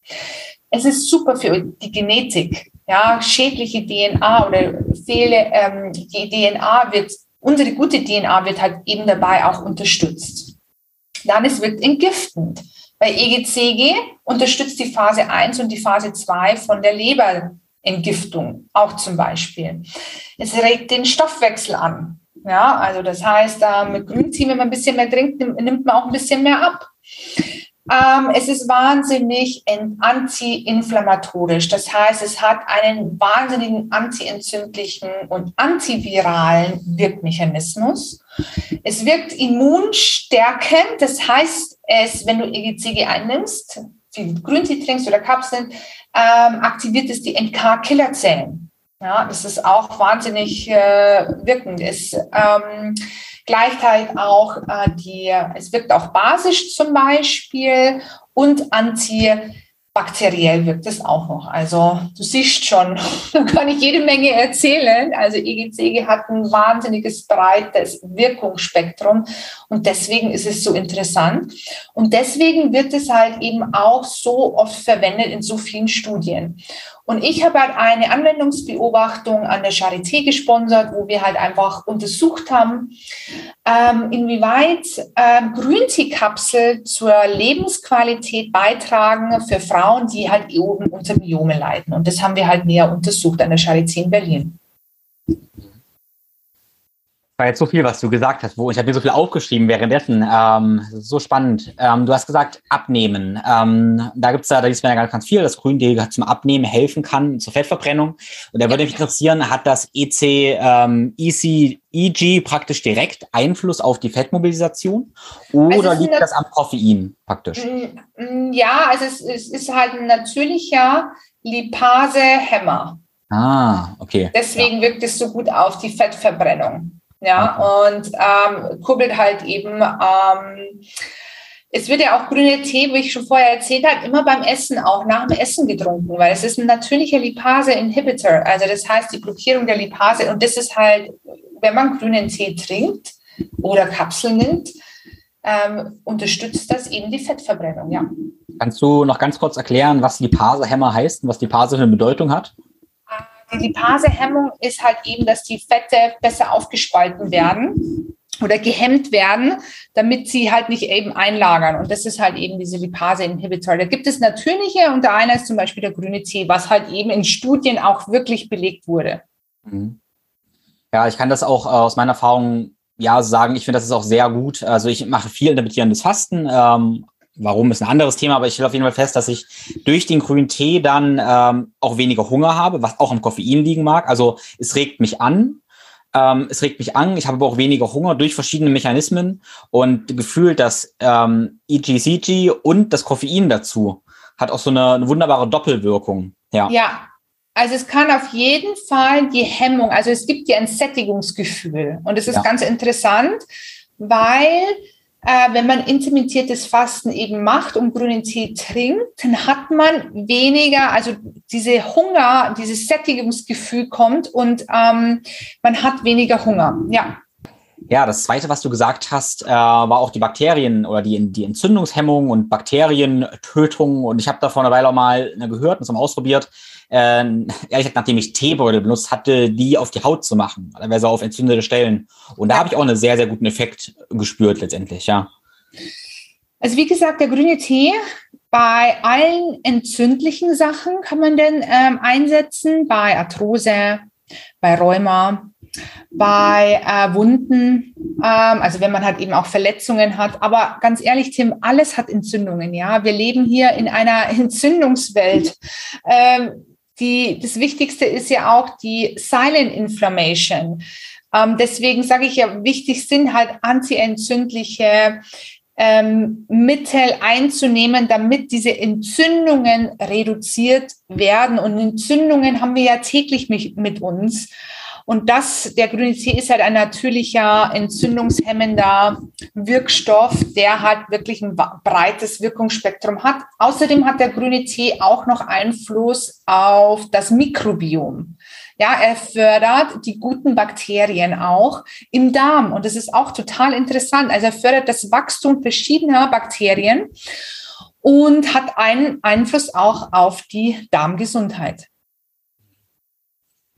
Es ist super für die Genetik. Ja, schädliche DNA oder Fehle, ähm, die DNA wird, unsere gute DNA wird halt eben dabei auch unterstützt. Dann es wirkt entgiftend. Bei EGCG unterstützt die Phase 1 und die Phase 2 von der Leberentgiftung auch zum Beispiel. Es regt den Stoffwechsel an. Ja, also das heißt, mit Grüntee, wenn man ein bisschen mehr trinkt, nimmt man auch ein bisschen mehr ab. Ähm, es ist wahnsinnig antiinflammatorisch. Das heißt, es hat einen wahnsinnigen antientzündlichen und antiviralen Wirkmechanismus. Es wirkt immunstärkend. Das heißt, es, wenn du EGCG einnimmst, viel Grüntee trinkst oder Kapseln, ähm, aktiviert es die NK-Killerzellen. Ja, das ist auch wahnsinnig äh, wirkend. Es ähm, Gleichzeitig auch äh, die, es wirkt auch basisch zum Beispiel und antibakteriell wirkt es auch noch. Also du siehst schon, da kann ich jede Menge erzählen. Also EGCG hat ein wahnsinniges breites Wirkungsspektrum und deswegen ist es so interessant. Und deswegen wird es halt eben auch so oft verwendet in so vielen Studien. Und ich habe halt eine Anwendungsbeobachtung an der Charité gesponsert, wo wir halt einfach untersucht haben, ähm, inwieweit ähm, Grüntee-Kapsel zur Lebensqualität beitragen für Frauen, die halt oben unter Myome leiden. Und das haben wir halt näher untersucht an der Charité in Berlin war jetzt so viel, was du gesagt hast, wo ich habe mir so viel aufgeschrieben währenddessen. Ähm, so spannend. Ähm, du hast gesagt, abnehmen. Ähm, da gibt's ja, da liest man ja ganz viel, dass Grüntee zum Abnehmen helfen kann zur Fettverbrennung. Und da würde mich interessieren, hat das EC, ähm, EC, EG praktisch direkt Einfluss auf die Fettmobilisation oder also liegt das am Koffein praktisch? Mm, mm, ja, also es, es ist halt ein natürlicher Lipase-Hämmer. Ah, okay. Deswegen ja. wirkt es so gut auf die Fettverbrennung. Ja, und ähm, kurbelt halt eben, ähm, es wird ja auch grüne Tee, wie ich schon vorher erzählt habe, immer beim Essen, auch nach dem Essen getrunken, weil es ist ein natürlicher Lipase-Inhibitor. Also das heißt die Blockierung der Lipase. Und das ist halt, wenn man grünen Tee trinkt oder Kapseln nimmt, ähm, unterstützt das eben die Fettverbrennung, ja. Kannst du noch ganz kurz erklären, was Lipase-Hämmer heißt und was Lipase für eine Bedeutung hat? Die Lipasehemmung ist halt eben, dass die Fette besser aufgespalten werden oder gehemmt werden, damit sie halt nicht eben einlagern. Und das ist halt eben diese Lipase-Inhibitor. Da gibt es natürliche und der eine ist zum Beispiel der grüne Tee, was halt eben in Studien auch wirklich belegt wurde. Mhm. Ja, ich kann das auch äh, aus meiner Erfahrung ja sagen. Ich finde, das ist auch sehr gut. Also ich mache viel intermittierendes Fasten, ähm, Warum ist ein anderes Thema, aber ich stelle auf jeden Fall fest, dass ich durch den grünen Tee dann ähm, auch weniger Hunger habe, was auch am Koffein liegen mag. Also es regt mich an. Ähm, es regt mich an. Ich habe aber auch weniger Hunger durch verschiedene Mechanismen und gefühlt, dass ähm, EGCG und das Koffein dazu hat auch so eine, eine wunderbare Doppelwirkung. Ja. ja, also es kann auf jeden Fall die Hemmung, also es gibt ja ein Sättigungsgefühl und es ist ja. ganz interessant, weil äh, wenn man intermittiertes Fasten eben macht und grünen Tee trinkt, dann hat man weniger, also diese Hunger, dieses Sättigungsgefühl kommt und ähm, man hat weniger Hunger. Ja. Ja, das zweite, was du gesagt hast, äh, war auch die Bakterien oder die, die Entzündungshemmung und Bakterientötung. Und ich habe da vor einer Weile auch mal ne, gehört und zum ausprobiert, äh, ehrlich gesagt, nachdem ich Teebeutel benutzt hatte, die auf die Haut zu machen, teilweise auf entzündete Stellen. Und da habe ich auch einen sehr, sehr guten Effekt gespürt letztendlich, ja. Also wie gesagt, der grüne Tee bei allen entzündlichen Sachen kann man den ähm, einsetzen, bei Arthrose, bei Rheuma, bei äh, Wunden, ähm, also wenn man halt eben auch Verletzungen hat. Aber ganz ehrlich, Tim, alles hat Entzündungen. Ja, wir leben hier in einer Entzündungswelt. Ähm, die, das Wichtigste ist ja auch die Silent Inflammation. Ähm, deswegen sage ich ja, wichtig sind halt antientzündliche ähm, Mittel einzunehmen, damit diese Entzündungen reduziert werden. Und Entzündungen haben wir ja täglich mit, mit uns. Und das, der grüne Tee ist halt ein natürlicher entzündungshemmender Wirkstoff, der halt wirklich ein breites Wirkungsspektrum hat. Außerdem hat der grüne Tee auch noch Einfluss auf das Mikrobiom. Ja, er fördert die guten Bakterien auch im Darm. Und das ist auch total interessant. Also er fördert das Wachstum verschiedener Bakterien und hat einen Einfluss auch auf die Darmgesundheit.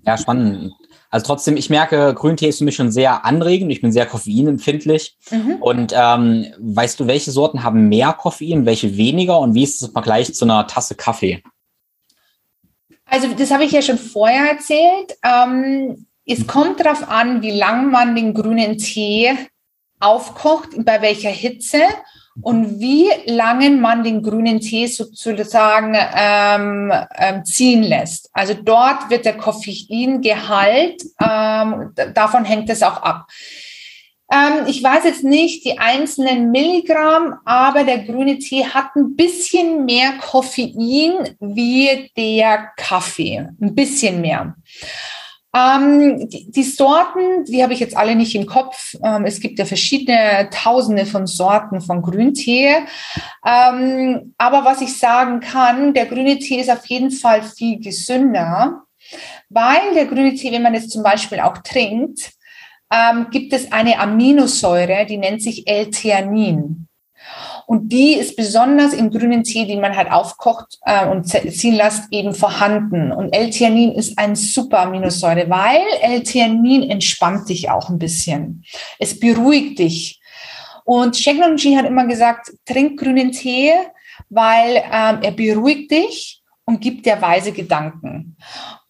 Ja, spannend. Also trotzdem, ich merke, Grüntee ist für mich schon sehr anregend. Ich bin sehr koffeinempfindlich. Mhm. Und ähm, weißt du, welche Sorten haben mehr Koffein, welche weniger? Und wie ist es im Vergleich zu einer Tasse Kaffee? Also das habe ich ja schon vorher erzählt. Ähm, es kommt darauf an, wie lang man den grünen Tee aufkocht, bei welcher Hitze und wie lange man den grünen Tee sozusagen ähm, ähm, ziehen lässt. Also dort wird der Koffeingehalt, ähm, davon hängt es auch ab. Ähm, ich weiß jetzt nicht die einzelnen Milligramm, aber der grüne Tee hat ein bisschen mehr Koffein wie der Kaffee, ein bisschen mehr. Ähm, die, die, Sorten, die habe ich jetzt alle nicht im Kopf. Ähm, es gibt ja verschiedene Tausende von Sorten von Grüntee. Ähm, aber was ich sagen kann, der grüne Tee ist auf jeden Fall viel gesünder, weil der grüne Tee, wenn man es zum Beispiel auch trinkt, ähm, gibt es eine Aminosäure, die nennt sich L-Theanin. Und die ist besonders im grünen Tee, den man halt aufkocht äh, und ziehen lässt, eben vorhanden. Und L-Theanin ist ein super Aminosäure, weil L-Theanin entspannt dich auch ein bisschen. Es beruhigt dich. Und Sheknonji hat immer gesagt, trink grünen Tee, weil ähm, er beruhigt dich und gibt dir weise Gedanken.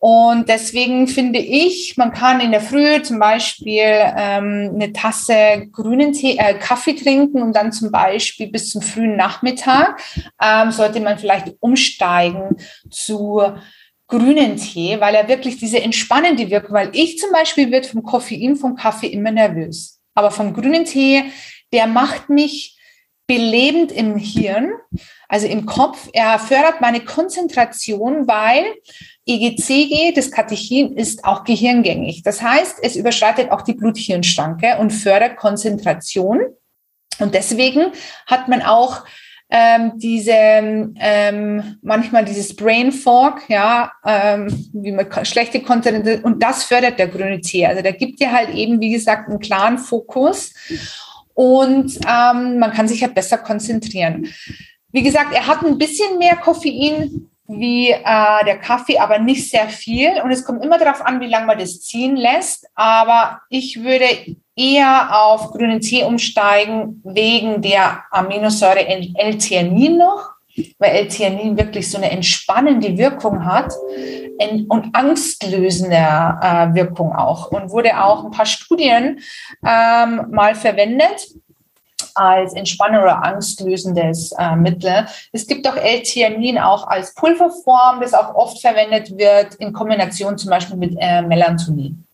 Und deswegen finde ich, man kann in der Früh zum Beispiel ähm, eine Tasse grünen Tee, äh, Kaffee trinken und dann zum Beispiel bis zum frühen Nachmittag ähm, sollte man vielleicht umsteigen zu grünen Tee, weil er wirklich diese entspannende Wirkung, weil ich zum Beispiel wird vom Koffein, vom Kaffee immer nervös. Aber vom grünen Tee, der macht mich belebend im Hirn, also im Kopf. Er fördert meine Konzentration, weil EGCG, das Katechin, ist auch gehirngängig. Das heißt, es überschreitet auch die Blut-Hirn-Schranke und fördert Konzentration. Und deswegen hat man auch ähm, diese ähm, manchmal dieses Brain Fog, ja, ähm, wie man schlechte Konzentration und das fördert der grüne Tee. Also der gibt dir halt eben, wie gesagt, einen klaren Fokus und ähm, man kann sich halt besser konzentrieren. Wie gesagt, er hat ein bisschen mehr Koffein wie äh, der Kaffee, aber nicht sehr viel. Und es kommt immer darauf an, wie lange man das ziehen lässt. Aber ich würde eher auf grünen Tee umsteigen wegen der Aminosäure L-Theanin noch, weil L-Theanin wirklich so eine entspannende Wirkung hat und angstlösende äh, Wirkung auch. Und wurde auch ein paar Studien ähm, mal verwendet als Entspannung oder angstlösendes äh, Mittel. Es gibt auch L-Theanin auch als Pulverform, das auch oft verwendet wird in Kombination zum Beispiel mit äh, Melatonin.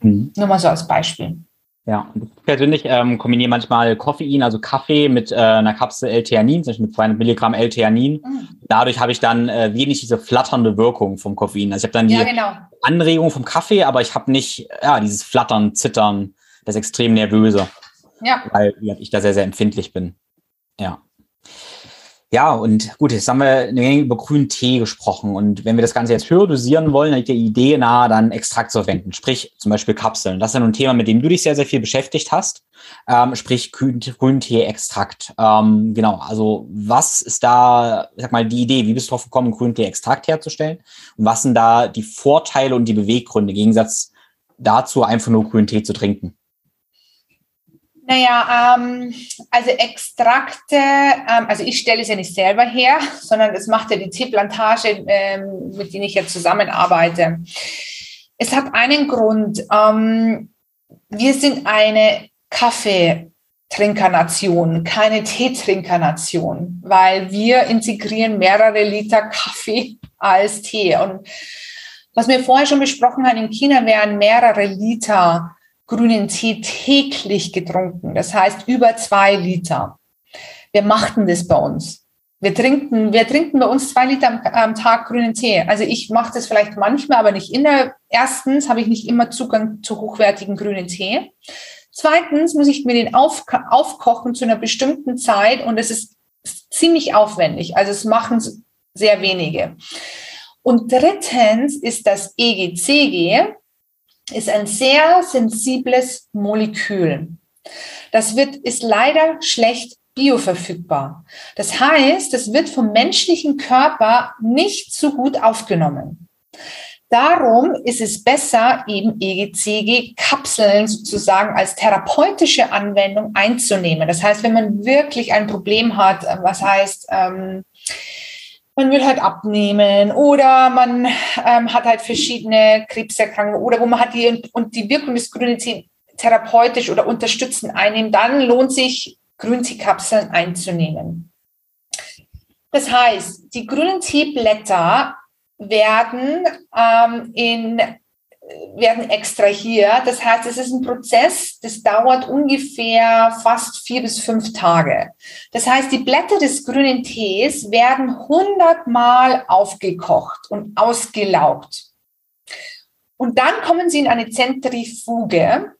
Mhm. Nur mal so als Beispiel. Ja, ich persönlich ähm, kombiniere manchmal Koffein, also Kaffee mit äh, einer Kapsel L-Theanin, zum Beispiel mit 200 Milligramm L-Theanin. Mhm. Dadurch habe ich dann äh, wenig diese flatternde Wirkung vom Koffein. Also ich habe dann die ja, genau. Anregung vom Kaffee, aber ich habe nicht ja, dieses Flattern, Zittern, das extrem nervöse. Ja. Weil ich da sehr, sehr empfindlich bin. Ja. Ja, und gut, jetzt haben wir eine Menge über grünen Tee gesprochen. Und wenn wir das Ganze jetzt höher dosieren wollen, dann liegt die Idee nahe, dann Extrakt zu verwenden. Sprich, zum Beispiel Kapseln. Das ist ja ein Thema, mit dem du dich sehr, sehr viel beschäftigt hast. Ähm, sprich, grünen Tee-Extrakt. Ähm, genau, also was ist da, sag mal, die Idee? Wie bist du drauf gekommen, grünen Tee-Extrakt herzustellen? Und was sind da die Vorteile und die Beweggründe im Gegensatz dazu, einfach nur grünen Tee zu trinken? Naja, ähm, also Extrakte, ähm, also ich stelle es ja nicht selber her, sondern das macht ja die Teeplantage, ähm, mit denen ich ja zusammenarbeite. Es hat einen Grund. Ähm, wir sind eine Kaffeetrinkernation, keine Teetrinkernation, weil wir integrieren mehrere Liter Kaffee als Tee. Und was wir vorher schon besprochen haben, in China werden mehrere Liter grünen Tee täglich getrunken. Das heißt über zwei Liter. Wir machten das bei uns. Wir trinken, wir trinken bei uns zwei Liter am, am Tag grünen Tee. Also ich mache das vielleicht manchmal, aber nicht immer. Erstens habe ich nicht immer Zugang zu hochwertigen grünen Tee. Zweitens muss ich mir den auf, aufkochen zu einer bestimmten Zeit und es ist ziemlich aufwendig. Also es machen sehr wenige. Und drittens ist das EGCG, ist ein sehr sensibles Molekül. Das wird, ist leider schlecht bioverfügbar. Das heißt, es wird vom menschlichen Körper nicht so gut aufgenommen. Darum ist es besser, eben EGCG-Kapseln sozusagen als therapeutische Anwendung einzunehmen. Das heißt, wenn man wirklich ein Problem hat, was heißt, ähm, man will halt abnehmen oder man ähm, hat halt verschiedene Krebserkrankungen oder wo man hat die und die Wirkung des grünen Tee therapeutisch oder unterstützend einnehmen, dann lohnt sich grünen Teekapseln einzunehmen. Das heißt, die grünen Teeblätter werden ähm, in werden extrahiert. Das heißt, es ist ein Prozess, das dauert ungefähr fast vier bis fünf Tage. Das heißt, die Blätter des grünen Tees werden hundertmal aufgekocht und ausgelaugt. Und dann kommen sie in eine Zentrifuge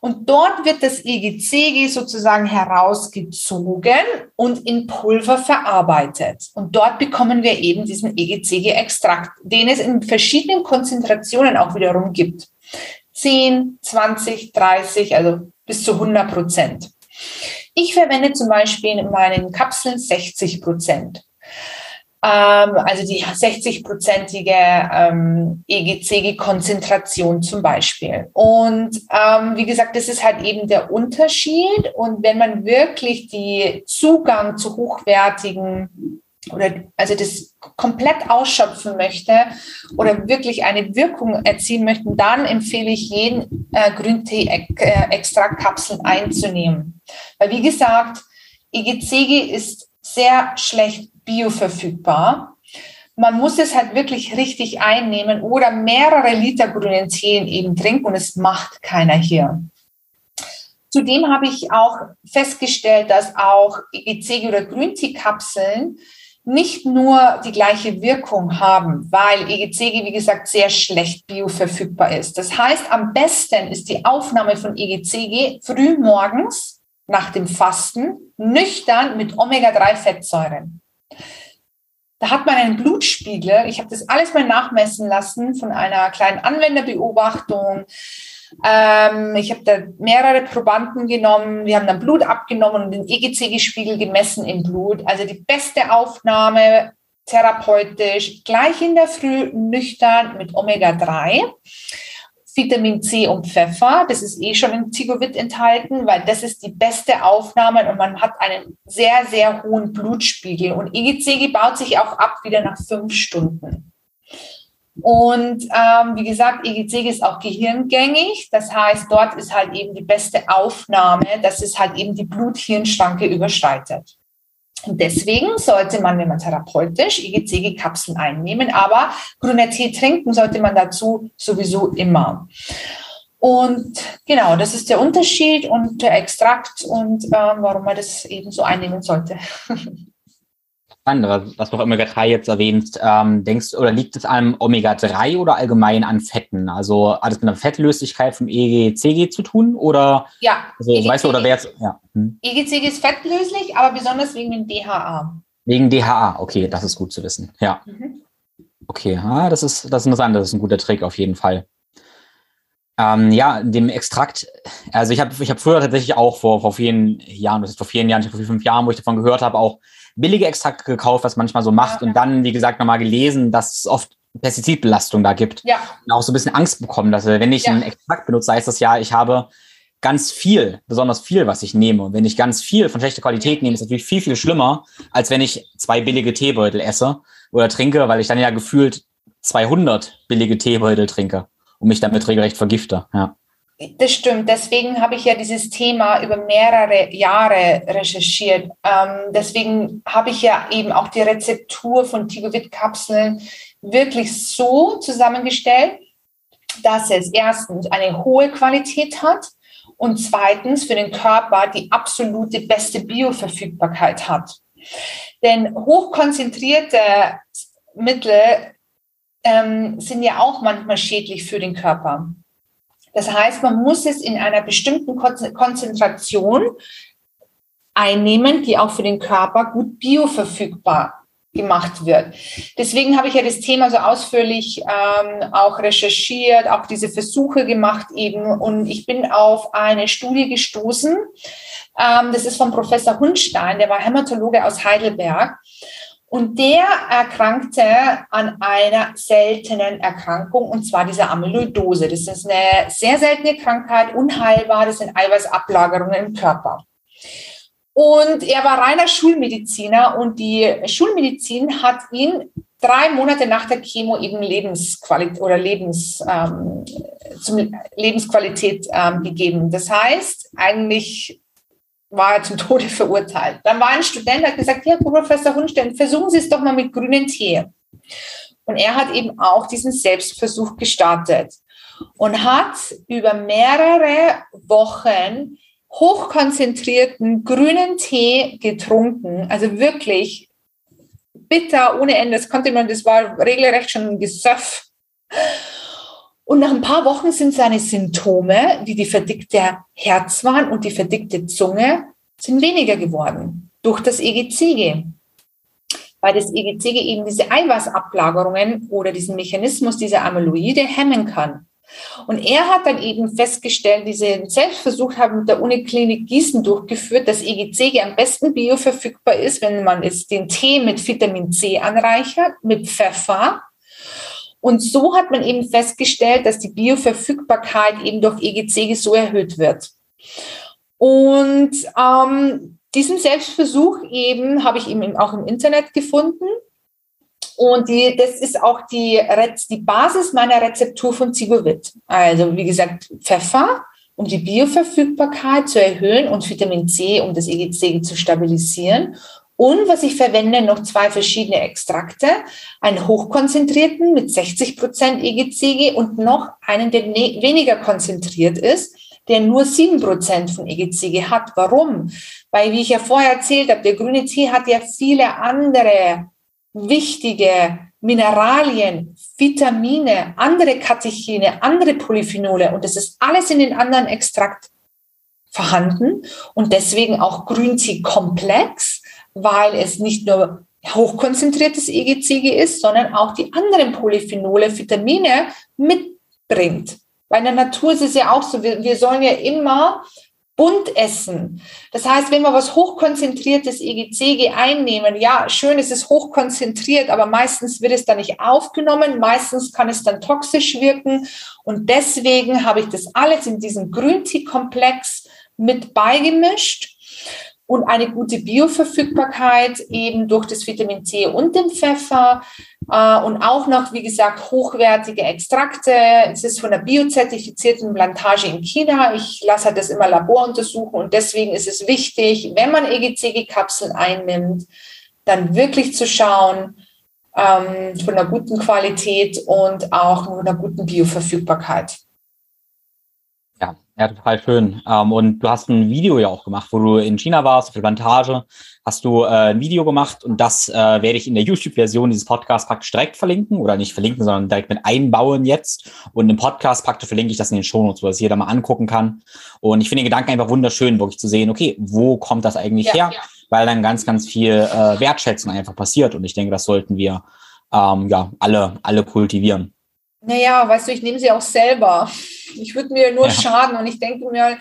und dort wird das EGCG sozusagen herausgezogen und in Pulver verarbeitet. Und dort bekommen wir eben diesen EGCG-Extrakt, den es in verschiedenen Konzentrationen auch wiederum gibt. 10, 20, 30, also bis zu 100 Prozent. Ich verwende zum Beispiel in meinen Kapseln 60 Prozent also die 60-prozentige ähm, EGCG-Konzentration zum Beispiel. Und ähm, wie gesagt, das ist halt eben der Unterschied. Und wenn man wirklich die Zugang zu hochwertigen oder also das komplett ausschöpfen möchte oder wirklich eine Wirkung erzielen möchte, dann empfehle ich jeden äh, Grüntee-Extraktkapseln einzunehmen. Weil wie gesagt, EGCG ist sehr schlecht bioverfügbar. Man muss es halt wirklich richtig einnehmen oder mehrere Liter grünen Tee eben trinken und es macht keiner hier. Zudem habe ich auch festgestellt, dass auch EGCG oder Grüntee-Kapseln nicht nur die gleiche Wirkung haben, weil EGCG, wie gesagt, sehr schlecht bioverfügbar ist. Das heißt, am besten ist die Aufnahme von EGCG früh morgens nach dem Fasten, nüchtern mit Omega-3-Fettsäuren. Da hat man einen Blutspiegel. Ich habe das alles mal nachmessen lassen von einer kleinen Anwenderbeobachtung. Ähm, ich habe da mehrere Probanden genommen. Wir haben dann Blut abgenommen und den EGCG-Spiegel gemessen im Blut. Also die beste Aufnahme therapeutisch, gleich in der Früh nüchtern mit Omega-3. Vitamin C und Pfeffer. Das ist eh schon im Tigovit enthalten, weil das ist die beste Aufnahme und man hat einen sehr, sehr hohen Blutspiegel. Und EGCG baut sich auch ab wieder nach fünf Stunden. Und ähm, wie gesagt, EGCG ist auch gehirngängig. Das heißt, dort ist halt eben die beste Aufnahme, dass es halt eben die Blut-Hirn-Schranke überschreitet. Und deswegen sollte man, wenn man therapeutisch EGCG-Kapseln einnehmen, aber grüner Tee trinken sollte man dazu sowieso immer. Und genau, das ist der Unterschied und der Extrakt und äh, warum man das eben so einnehmen sollte. Spannend, was du auch Omega-3 jetzt erwähnst, ähm, denkst oder liegt es an Omega-3 oder allgemein an Fetten? Also hat es mit der Fettlöslichkeit vom EGCG zu tun oder? Ja. Also, EGCG, weißt du, oder wer jetzt, ja. Hm. EGCG ist fettlöslich, aber besonders wegen dem DHA. Wegen DHA, okay, das ist gut zu wissen, ja. Mhm. Okay, ah, das ist, das ist interessant, das ist ein guter Trick auf jeden Fall. Ähm, ja, dem Extrakt, also ich habe ich hab früher tatsächlich auch vor, vor vielen Jahren, das ist vor vielen Jahren, vor vier, fünf Jahren, wo ich davon gehört habe, auch billige Extrakte gekauft, was manchmal so macht ja. und dann, wie gesagt, nochmal gelesen, dass es oft Pestizidbelastung da gibt. Ja. Und auch so ein bisschen Angst bekommen, dass wenn ich ja. einen Extrakt benutze, heißt das ja, ich habe ganz viel, besonders viel, was ich nehme. Und wenn ich ganz viel von schlechter Qualität nehme, ist natürlich viel, viel schlimmer, als wenn ich zwei billige Teebeutel esse oder trinke, weil ich dann ja gefühlt 200 billige Teebeutel trinke. und mich damit regelrecht vergifte. Ja. Das stimmt. Deswegen habe ich ja dieses Thema über mehrere Jahre recherchiert. Ähm, deswegen habe ich ja eben auch die Rezeptur von Tigovit-Kapseln wirklich so zusammengestellt, dass es erstens eine hohe Qualität hat und zweitens für den Körper die absolute beste Bioverfügbarkeit hat. Denn hochkonzentrierte Mittel ähm, sind ja auch manchmal schädlich für den Körper. Das heißt, man muss es in einer bestimmten Konzentration einnehmen, die auch für den Körper gut bioverfügbar gemacht wird. Deswegen habe ich ja das Thema so ausführlich ähm, auch recherchiert, auch diese Versuche gemacht eben. Und ich bin auf eine Studie gestoßen. Ähm, das ist von Professor Hundstein, der war Hämatologe aus Heidelberg. Und der erkrankte an einer seltenen Erkrankung, und zwar dieser Amyloidose. Das ist eine sehr seltene Krankheit, unheilbar. Das sind Eiweißablagerungen im Körper. Und er war reiner Schulmediziner und die Schulmedizin hat ihn drei Monate nach der Chemo eben Lebensqualität oder Lebens, ähm, zum Lebensqualität ähm, gegeben. Das heißt, eigentlich war er zum Tode verurteilt. Dann war ein Student, der hat gesagt, ja, Professor Hunstein, versuchen Sie es doch mal mit grünen Tee. Und er hat eben auch diesen Selbstversuch gestartet und hat über mehrere Wochen hochkonzentrierten grünen Tee getrunken. Also wirklich bitter ohne Ende. Das konnte man, das war regelrecht schon ein Gesöff. Und nach ein paar Wochen sind seine Symptome, wie die verdickte Herzwahn und die verdickte Zunge, sind weniger geworden durch das EGCG. Weil das EGCG eben diese Eiweißablagerungen oder diesen Mechanismus dieser Amyloide hemmen kann. Und er hat dann eben festgestellt, diesen Selbstversuch haben mit der Uniklinik Gießen durchgeführt, dass EGCG am besten bioverfügbar ist, wenn man es den Tee mit Vitamin C anreichert, mit Pfeffer und so hat man eben festgestellt, dass die Bioverfügbarkeit eben durch EGCG so erhöht wird. Und ähm, diesen Selbstversuch eben habe ich eben auch im Internet gefunden. Und die, das ist auch die, die Basis meiner Rezeptur von Zigovit. Also wie gesagt, Pfeffer, um die Bioverfügbarkeit zu erhöhen und Vitamin C, um das EGCG zu stabilisieren und was ich verwende, noch zwei verschiedene Extrakte, einen hochkonzentrierten mit 60 Prozent EGCG und noch einen, der ne-, weniger konzentriert ist, der nur sieben Prozent von EGCG hat. Warum? Weil, wie ich ja vorher erzählt habe, der grüne Tee hat ja viele andere wichtige Mineralien, Vitamine, andere Katechine, andere Polyphenole und das ist alles in den anderen Extrakt vorhanden und deswegen auch Grüntee-Komplex weil es nicht nur hochkonzentriertes EGCG ist, sondern auch die anderen Polyphenole, Vitamine mitbringt. Bei der Natur ist es ja auch so, wir, wir sollen ja immer bunt essen. Das heißt, wenn wir was hochkonzentriertes EGCG einnehmen, ja, schön, es ist hochkonzentriert, aber meistens wird es dann nicht aufgenommen, meistens kann es dann toxisch wirken und deswegen habe ich das alles in diesem Grüntee-Komplex mit beigemischt und eine gute Bioverfügbarkeit eben durch das Vitamin C und den Pfeffer äh, und auch noch, wie gesagt, hochwertige Extrakte. Es ist von einer biozertifizierten Plantage in China. Ich lasse das immer Labor untersuchen und deswegen ist es wichtig, wenn man EGCG-Kapseln einnimmt, dann wirklich zu schauen, ähm, von einer guten Qualität und auch von einer guten Bioverfügbarkeit. Ja, total schön. Ähm, und du hast ein Video ja auch gemacht, wo du in China warst, auf der Plantage, hast du äh, ein Video gemacht und das äh, werde ich in der YouTube-Version dieses Podcasts praktisch direkt verlinken oder nicht verlinken, sondern direkt mit einbauen jetzt. Und im Podcast praktisch verlinke ich das in den Shownotes, wo das jeder mal angucken kann. Und ich finde den Gedanken einfach wunderschön, wirklich zu sehen, okay, wo kommt das eigentlich ja, her? Ja. Weil dann ganz, ganz viel äh, Wertschätzung einfach passiert. Und ich denke, das sollten wir ähm, ja alle, alle kultivieren. Naja, weißt du, ich nehme sie auch selber. Ich würde mir nur ja. schaden und ich denke mir,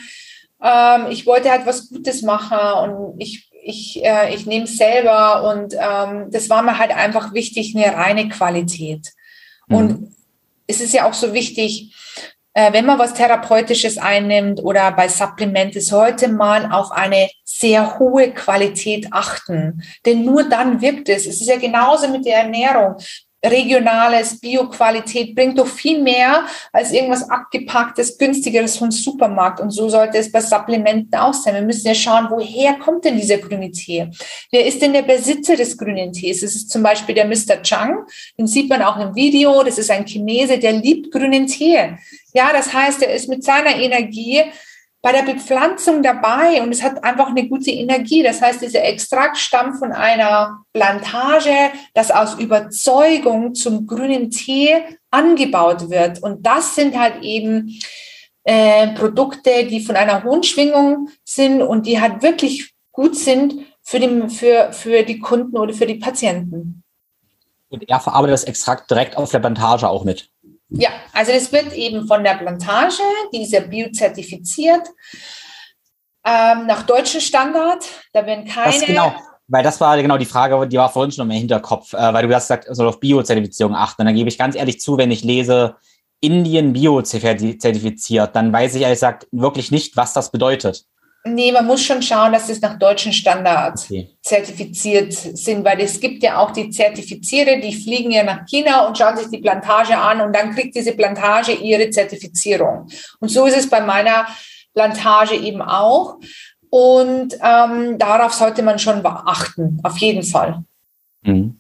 ähm, ich wollte halt was Gutes machen und ich, ich, äh, ich nehme es selber und ähm, das war mir halt einfach wichtig, eine reine Qualität. Mhm. Und es ist ja auch so wichtig, äh, wenn man was Therapeutisches einnimmt oder bei Supplementen, sollte man auf eine sehr hohe Qualität achten. Denn nur dann wirkt es. Es ist ja genauso mit der Ernährung regionales, Bio-Qualität bringt doch viel mehr als irgendwas abgepacktes, günstigeres vom Supermarkt. Und so sollte es bei Supplementen auch sein. Wir müssen ja schauen, woher kommt denn dieser grüne Tee? Wer ist denn der Besitzer des grünen Tees? Das ist zum Beispiel der Mr. Chang. Den sieht man auch im Video. Das ist ein Chinese, der liebt grünen Tee. Ja, das heißt, er ist mit seiner Energie bei der Bepflanzung dabei und es hat einfach eine gute Energie. Das heißt, dieser Extrakt stammt von einer Plantage, das aus Überzeugung zum grünen Tee angebaut wird. Und das sind halt eben äh, Produkte, die von einer hohen Schwingung sind und die halt wirklich gut sind für, den, für, für die Kunden oder für die Patienten. Und er verarbeitet das Extrakt direkt auf der Plantage auch mit. Ja, also das wird eben von der Plantage, die ist ja biozertifiziert, ähm, nach deutschem Standard. Da werden keine. Das genau, weil das war genau die Frage, die war vorhin schon im Hinterkopf, äh, weil du hast gesagt, soll auf Biozertifizierung achten. Und dann gebe ich ganz ehrlich zu, wenn ich lese, Indien Bio-zertifiziert, dann weiß ich ehrlich gesagt wirklich nicht, was das bedeutet. Nee, man muss schon schauen, dass es nach deutschen Standards okay. zertifiziert sind, weil es gibt ja auch die Zertifiziere, die fliegen ja nach China und schauen sich die Plantage an und dann kriegt diese Plantage ihre Zertifizierung. Und so ist es bei meiner Plantage eben auch. Und ähm, darauf sollte man schon achten, auf jeden Fall. Mhm.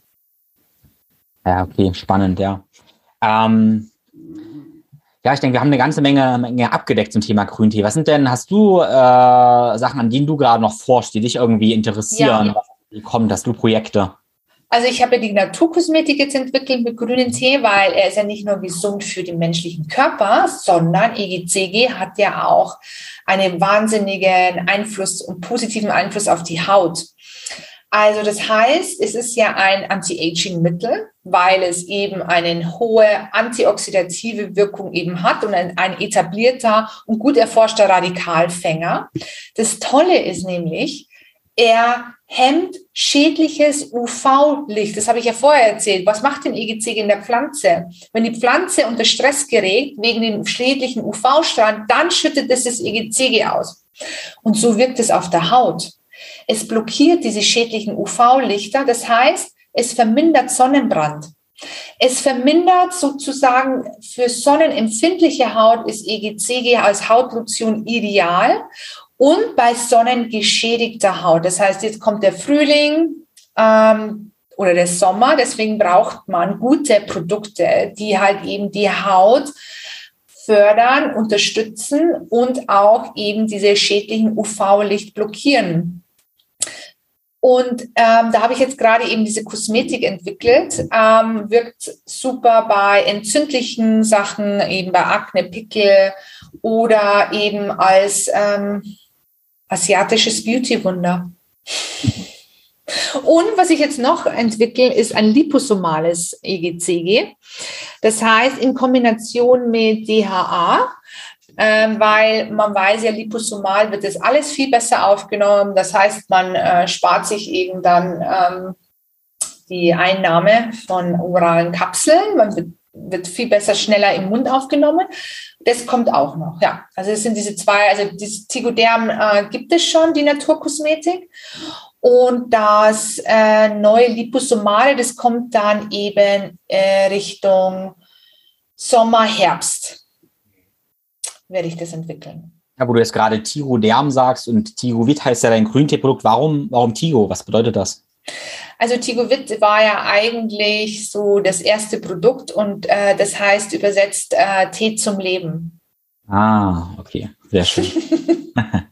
Ja, okay, spannend, ja. Ähm, ja, ich denke, wir haben eine ganze Menge, Menge abgedeckt zum Thema Grüntee. Was sind denn, hast du äh, Sachen, an denen du gerade noch forschst, die dich irgendwie interessieren? Ja. Wie kommt, hast du Projekte? Also ich habe ja die Naturkosmetik jetzt entwickelt mit grünen Tee, weil er ist ja nicht nur gesund für den menschlichen Körper, sondern EGCG hat ja auch einen wahnsinnigen Einfluss und positiven Einfluss auf die Haut. Also das heißt, es ist ja ein Anti-Aging-Mittel, weil es eben eine hohe antioxidative Wirkung eben hat und ein, ein etablierter und gut erforschter Radikalfänger. Das Tolle ist nämlich, er hemmt schädliches UV-Licht. Das habe ich ja vorher erzählt. Was macht denn EGCG in der Pflanze? Wenn die Pflanze unter Stress gerät wegen den schädlichen UV-Strahlen, dann schüttet es das EGCG aus. Und so wirkt es auf der Haut. Es blockiert diese schädlichen UV-Lichter. Das heißt, es vermindert Sonnenbrand. Es vermindert sozusagen für sonnenempfindliche Haut ist EGCG als Hautlotion ideal und bei sonnengeschädigter Haut. Das heißt, jetzt kommt der Frühling ähm, oder der Sommer, deswegen braucht man gute Produkte, die halt eben die Haut fördern, unterstützen und auch eben diese schädlichen UV-Licht blockieren. Und ähm, da habe ich jetzt gerade eben diese Kosmetik entwickelt. Ähm, wirkt super bei entzündlichen Sachen, eben bei Akne, Pickel oder eben als ähm, asiatisches Beauty-Wunder. Und was ich jetzt noch entwickle, ist ein liposomales EGCG. Das heißt, in Kombination mit DHA ähm, weil man weiß ja, liposomal wird das alles viel besser aufgenommen. Das heißt, man äh, spart sich eben dann ähm, die Einnahme von oralen Kapseln. Man wird, wird viel besser, schneller im Mund aufgenommen. Das kommt auch noch, ja. Also es sind diese zwei, also dieses Tigoderm äh, gibt es schon, die Naturkosmetik. Und das äh, neue Liposomale, das kommt dann eben äh, Richtung Sommer, Herbst werde ich das entwickeln. Ja, wo du jetzt gerade Tiroderm sagst und Tigovit heißt ja dein Grünteeprodukt. Warum, warum Tigo? Was bedeutet das? Also Tigovit war ja eigentlich so das erste Produkt und äh, das heißt übersetzt äh, Tee zum Leben. Ah, okay, sehr schön.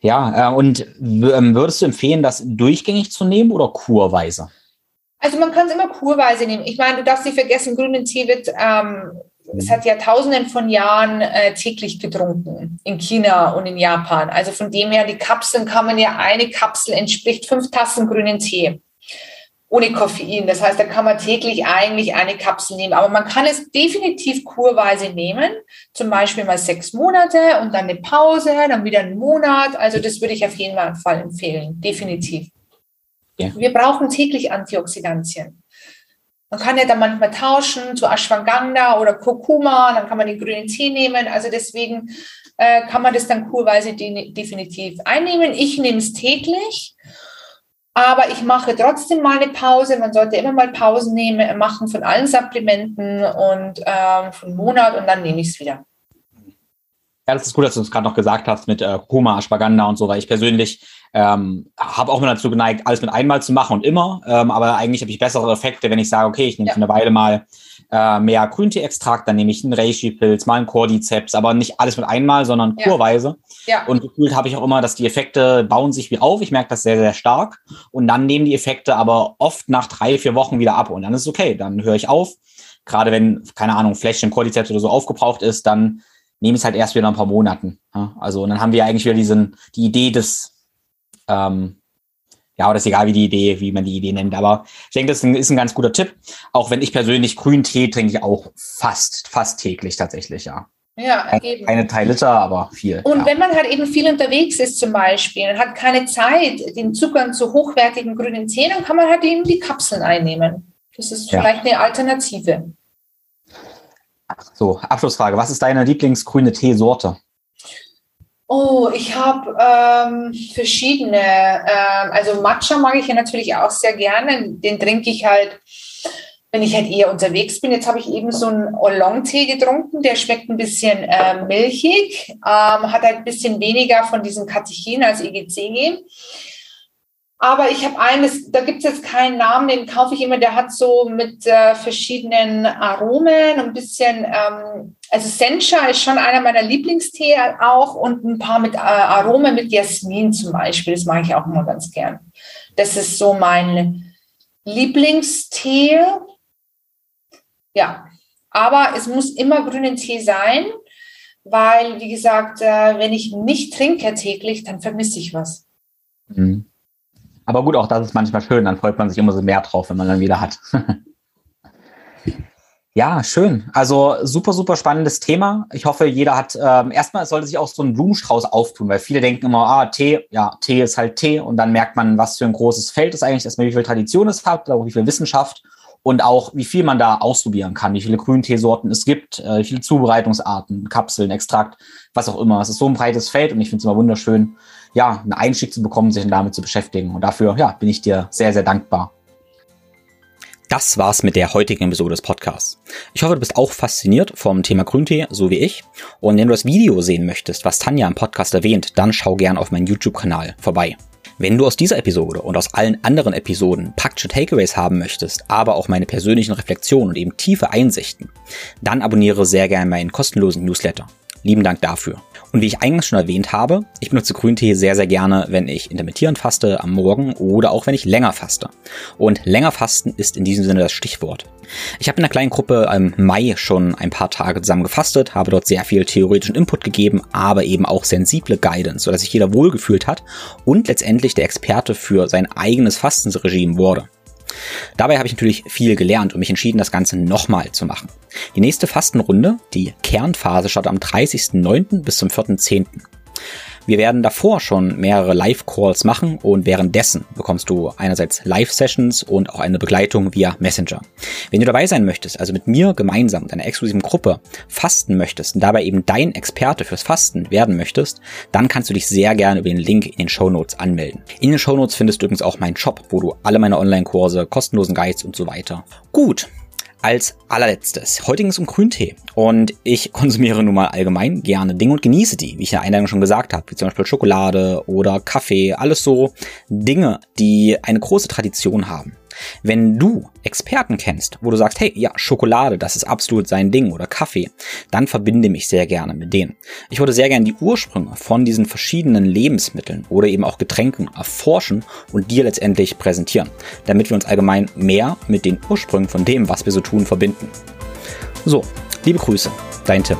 ja, äh, und ähm, würdest du empfehlen, das durchgängig zu nehmen oder kurweise? Also man kann es immer kurweise nehmen. Ich meine, du darfst nicht vergessen, grünen Tee wird ähm, es hat ja tausenden von Jahren äh, täglich getrunken in China und in Japan. Also von dem her, die Kapseln kann man ja, eine Kapsel entspricht fünf Tassen grünen Tee ohne Koffein. Das heißt, da kann man täglich eigentlich eine Kapsel nehmen. Aber man kann es definitiv kurweise nehmen, zum Beispiel mal sechs Monate und dann eine Pause, dann wieder einen Monat. Also das würde ich auf jeden Fall empfehlen, definitiv. Ja. Wir brauchen täglich Antioxidantien. Man kann ja dann manchmal tauschen zu Ashwagandha oder Kurkuma, dann kann man den grünen Tee nehmen. Also deswegen äh, kann man das dann kurweise de definitiv einnehmen. Ich nehme es täglich Aber ich mache trotzdem mal eine Pause. Man sollte immer mal Pausen nehmen, machen von allen Supplementen und ähm, von Monat und dann nehme ich es wieder. Ja, das ist gut, dass du es gerade noch gesagt hast mit äh, Koma, Ashwagandha und so, weil ich persönlich ähm, habe auch immer dazu geneigt, alles mit einmal zu machen und immer. Ähm, aber eigentlich habe ich bessere Effekte, wenn ich sage, okay, ich nehme ja. für eine Weile mal äh, mehr Grüntee-Extrakt, dann nehme ich einen Reishi-Pilz, mal einen Cordyceps, aber nicht alles mit einmal, sondern ja. kurweise. Ja. Und gefühlt habe ich auch immer, dass die Effekte bauen sich wie auf. Ich merke das sehr, sehr stark. Und dann nehmen die Effekte aber oft nach drei, vier Wochen wieder ab. Und dann ist es okay. Dann höre ich auf. Gerade wenn, keine Ahnung, Fläschchen Cordyceps oder so aufgebraucht ist, dann nehme ich es halt erst wieder ein paar Monaten. Ja? Also und dann haben wir eigentlich wieder diesen, die Idee des, ähm, ja, oder ist egal, wie die Idee, wie man die Idee nennt. Aber ich denke, das ist ein, ist ein ganz guter Tipp. Auch wenn ich persönlich grünen Tee trinke ich auch fast, fast täglich tatsächlich, ja. Ja, eben. Keine drei Liter, aber viel. Und ja. wenn man halt eben viel unterwegs ist zum Beispiel und hat keine Zeit, den Zugang zu hochwertigen grünen Tee, dann kann man halt eben die Kapseln einnehmen. Das ist vielleicht ja. eine Alternative. So, Abschlussfrage. Was ist deine Lieblingsgrüne Teesorte? Oh, ich habe ähm, verschiedene. Ähm, also Matcha mag ich ja natürlich auch sehr gerne. Den trinke ich halt, wenn ich halt eher unterwegs bin. Jetzt habe ich eben so einen Oolong-Tee getrunken. Der schmeckt ein bisschen äh, milchig, ähm, hat halt ein bisschen weniger von diesem Katechin als EGCG. Aber ich habe eines, da gibt es jetzt keinen Namen, den kaufe ich immer, der hat so mit äh, verschiedenen Aromen, ein bisschen, ähm, also Sencha ist schon einer meiner Lieblingstee auch und ein paar mit äh, Aromen mit Jasmin zum Beispiel, das mag ich auch immer ganz gern. Das ist so mein Lieblingstee. Ja, aber es muss immer grünen Tee sein, weil, wie gesagt, äh, wenn ich nicht trinke täglich, dann vermisse ich was. Mhm. Aber gut, auch das ist manchmal schön, dann freut man sich immer so mehr drauf, wenn man dann wieder hat. ja, schön. Also super, super spannendes Thema. Ich hoffe, jeder hat, ähm, erstmal sollte sich auch so ein Blumenstrauß auftun, weil viele denken immer, ah, Tee, ja, Tee ist halt Tee und dann merkt man, was für ein großes Feld es eigentlich ist, wie viel Tradition es hat, auch wie viel Wissenschaft und auch wie viel man da ausprobieren kann, wie viele Grünteesorten es gibt, äh, wie viele Zubereitungsarten, Kapseln, Extrakt, was auch immer. Es ist so ein breites Feld und ich finde es immer wunderschön, ja, einen Einstieg zu bekommen, sich damit zu beschäftigen. Und dafür, ja, bin ich dir sehr, sehr dankbar. Das war's mit der heutigen Episode des Podcasts. Ich hoffe, du bist auch fasziniert vom Thema Grüntee, so wie ich. Und wenn du das Video sehen möchtest, was Tanja im Podcast erwähnt, dann schau gern auf meinen YouTube-Kanal vorbei. Wenn du aus dieser Episode und aus allen anderen Episoden praktische Takeaways haben möchtest, aber auch meine persönlichen Reflexionen und eben tiefe Einsichten, dann abonniere sehr gerne meinen kostenlosen Newsletter. Lieben Dank dafür. Und wie ich eingangs schon erwähnt habe, ich benutze Grüntee sehr, sehr gerne, wenn ich intermittierend faste am Morgen oder auch wenn ich länger faste. Und länger fasten ist in diesem Sinne das Stichwort. Ich habe in einer kleinen Gruppe im Mai schon ein paar Tage zusammen gefastet, habe dort sehr viel theoretischen Input gegeben, aber eben auch sensible Guidance, sodass sich jeder wohlgefühlt hat und letztendlich der Experte für sein eigenes Fastensregime wurde. Dabei habe ich natürlich viel gelernt und mich entschieden, das Ganze nochmal zu machen. Die nächste Fastenrunde, die Kernphase, startet am 30.09. bis zum 4.10. Wir werden davor schon mehrere Live-Calls machen und währenddessen bekommst du einerseits Live-Sessions und auch eine Begleitung via Messenger. Wenn du dabei sein möchtest, also mit mir gemeinsam, mit einer exklusiven Gruppe fasten möchtest und dabei eben dein Experte fürs Fasten werden möchtest, dann kannst du dich sehr gerne über den Link in den Show Notes anmelden. In den Show Notes findest du übrigens auch meinen Shop, wo du alle meine Online-Kurse, kostenlosen Guides und so weiter. Gut, als allerletztes. Heute ging es um Grüntee. Und ich konsumiere nun mal allgemein gerne Dinge und genieße die, wie ich in der Einleitung schon gesagt habe, wie zum Beispiel Schokolade oder Kaffee. Alles so Dinge, die eine große Tradition haben. Wenn du Experten kennst, wo du sagst, hey, ja, Schokolade, das ist absolut sein Ding oder Kaffee, dann verbinde mich sehr gerne mit denen. Ich würde sehr gerne die Ursprünge von diesen verschiedenen Lebensmitteln oder eben auch Getränken erforschen und dir letztendlich präsentieren, damit wir uns allgemein mehr mit den Ursprüngen von dem, was wir so tun, verbinden. So, liebe Grüße, dein Tim.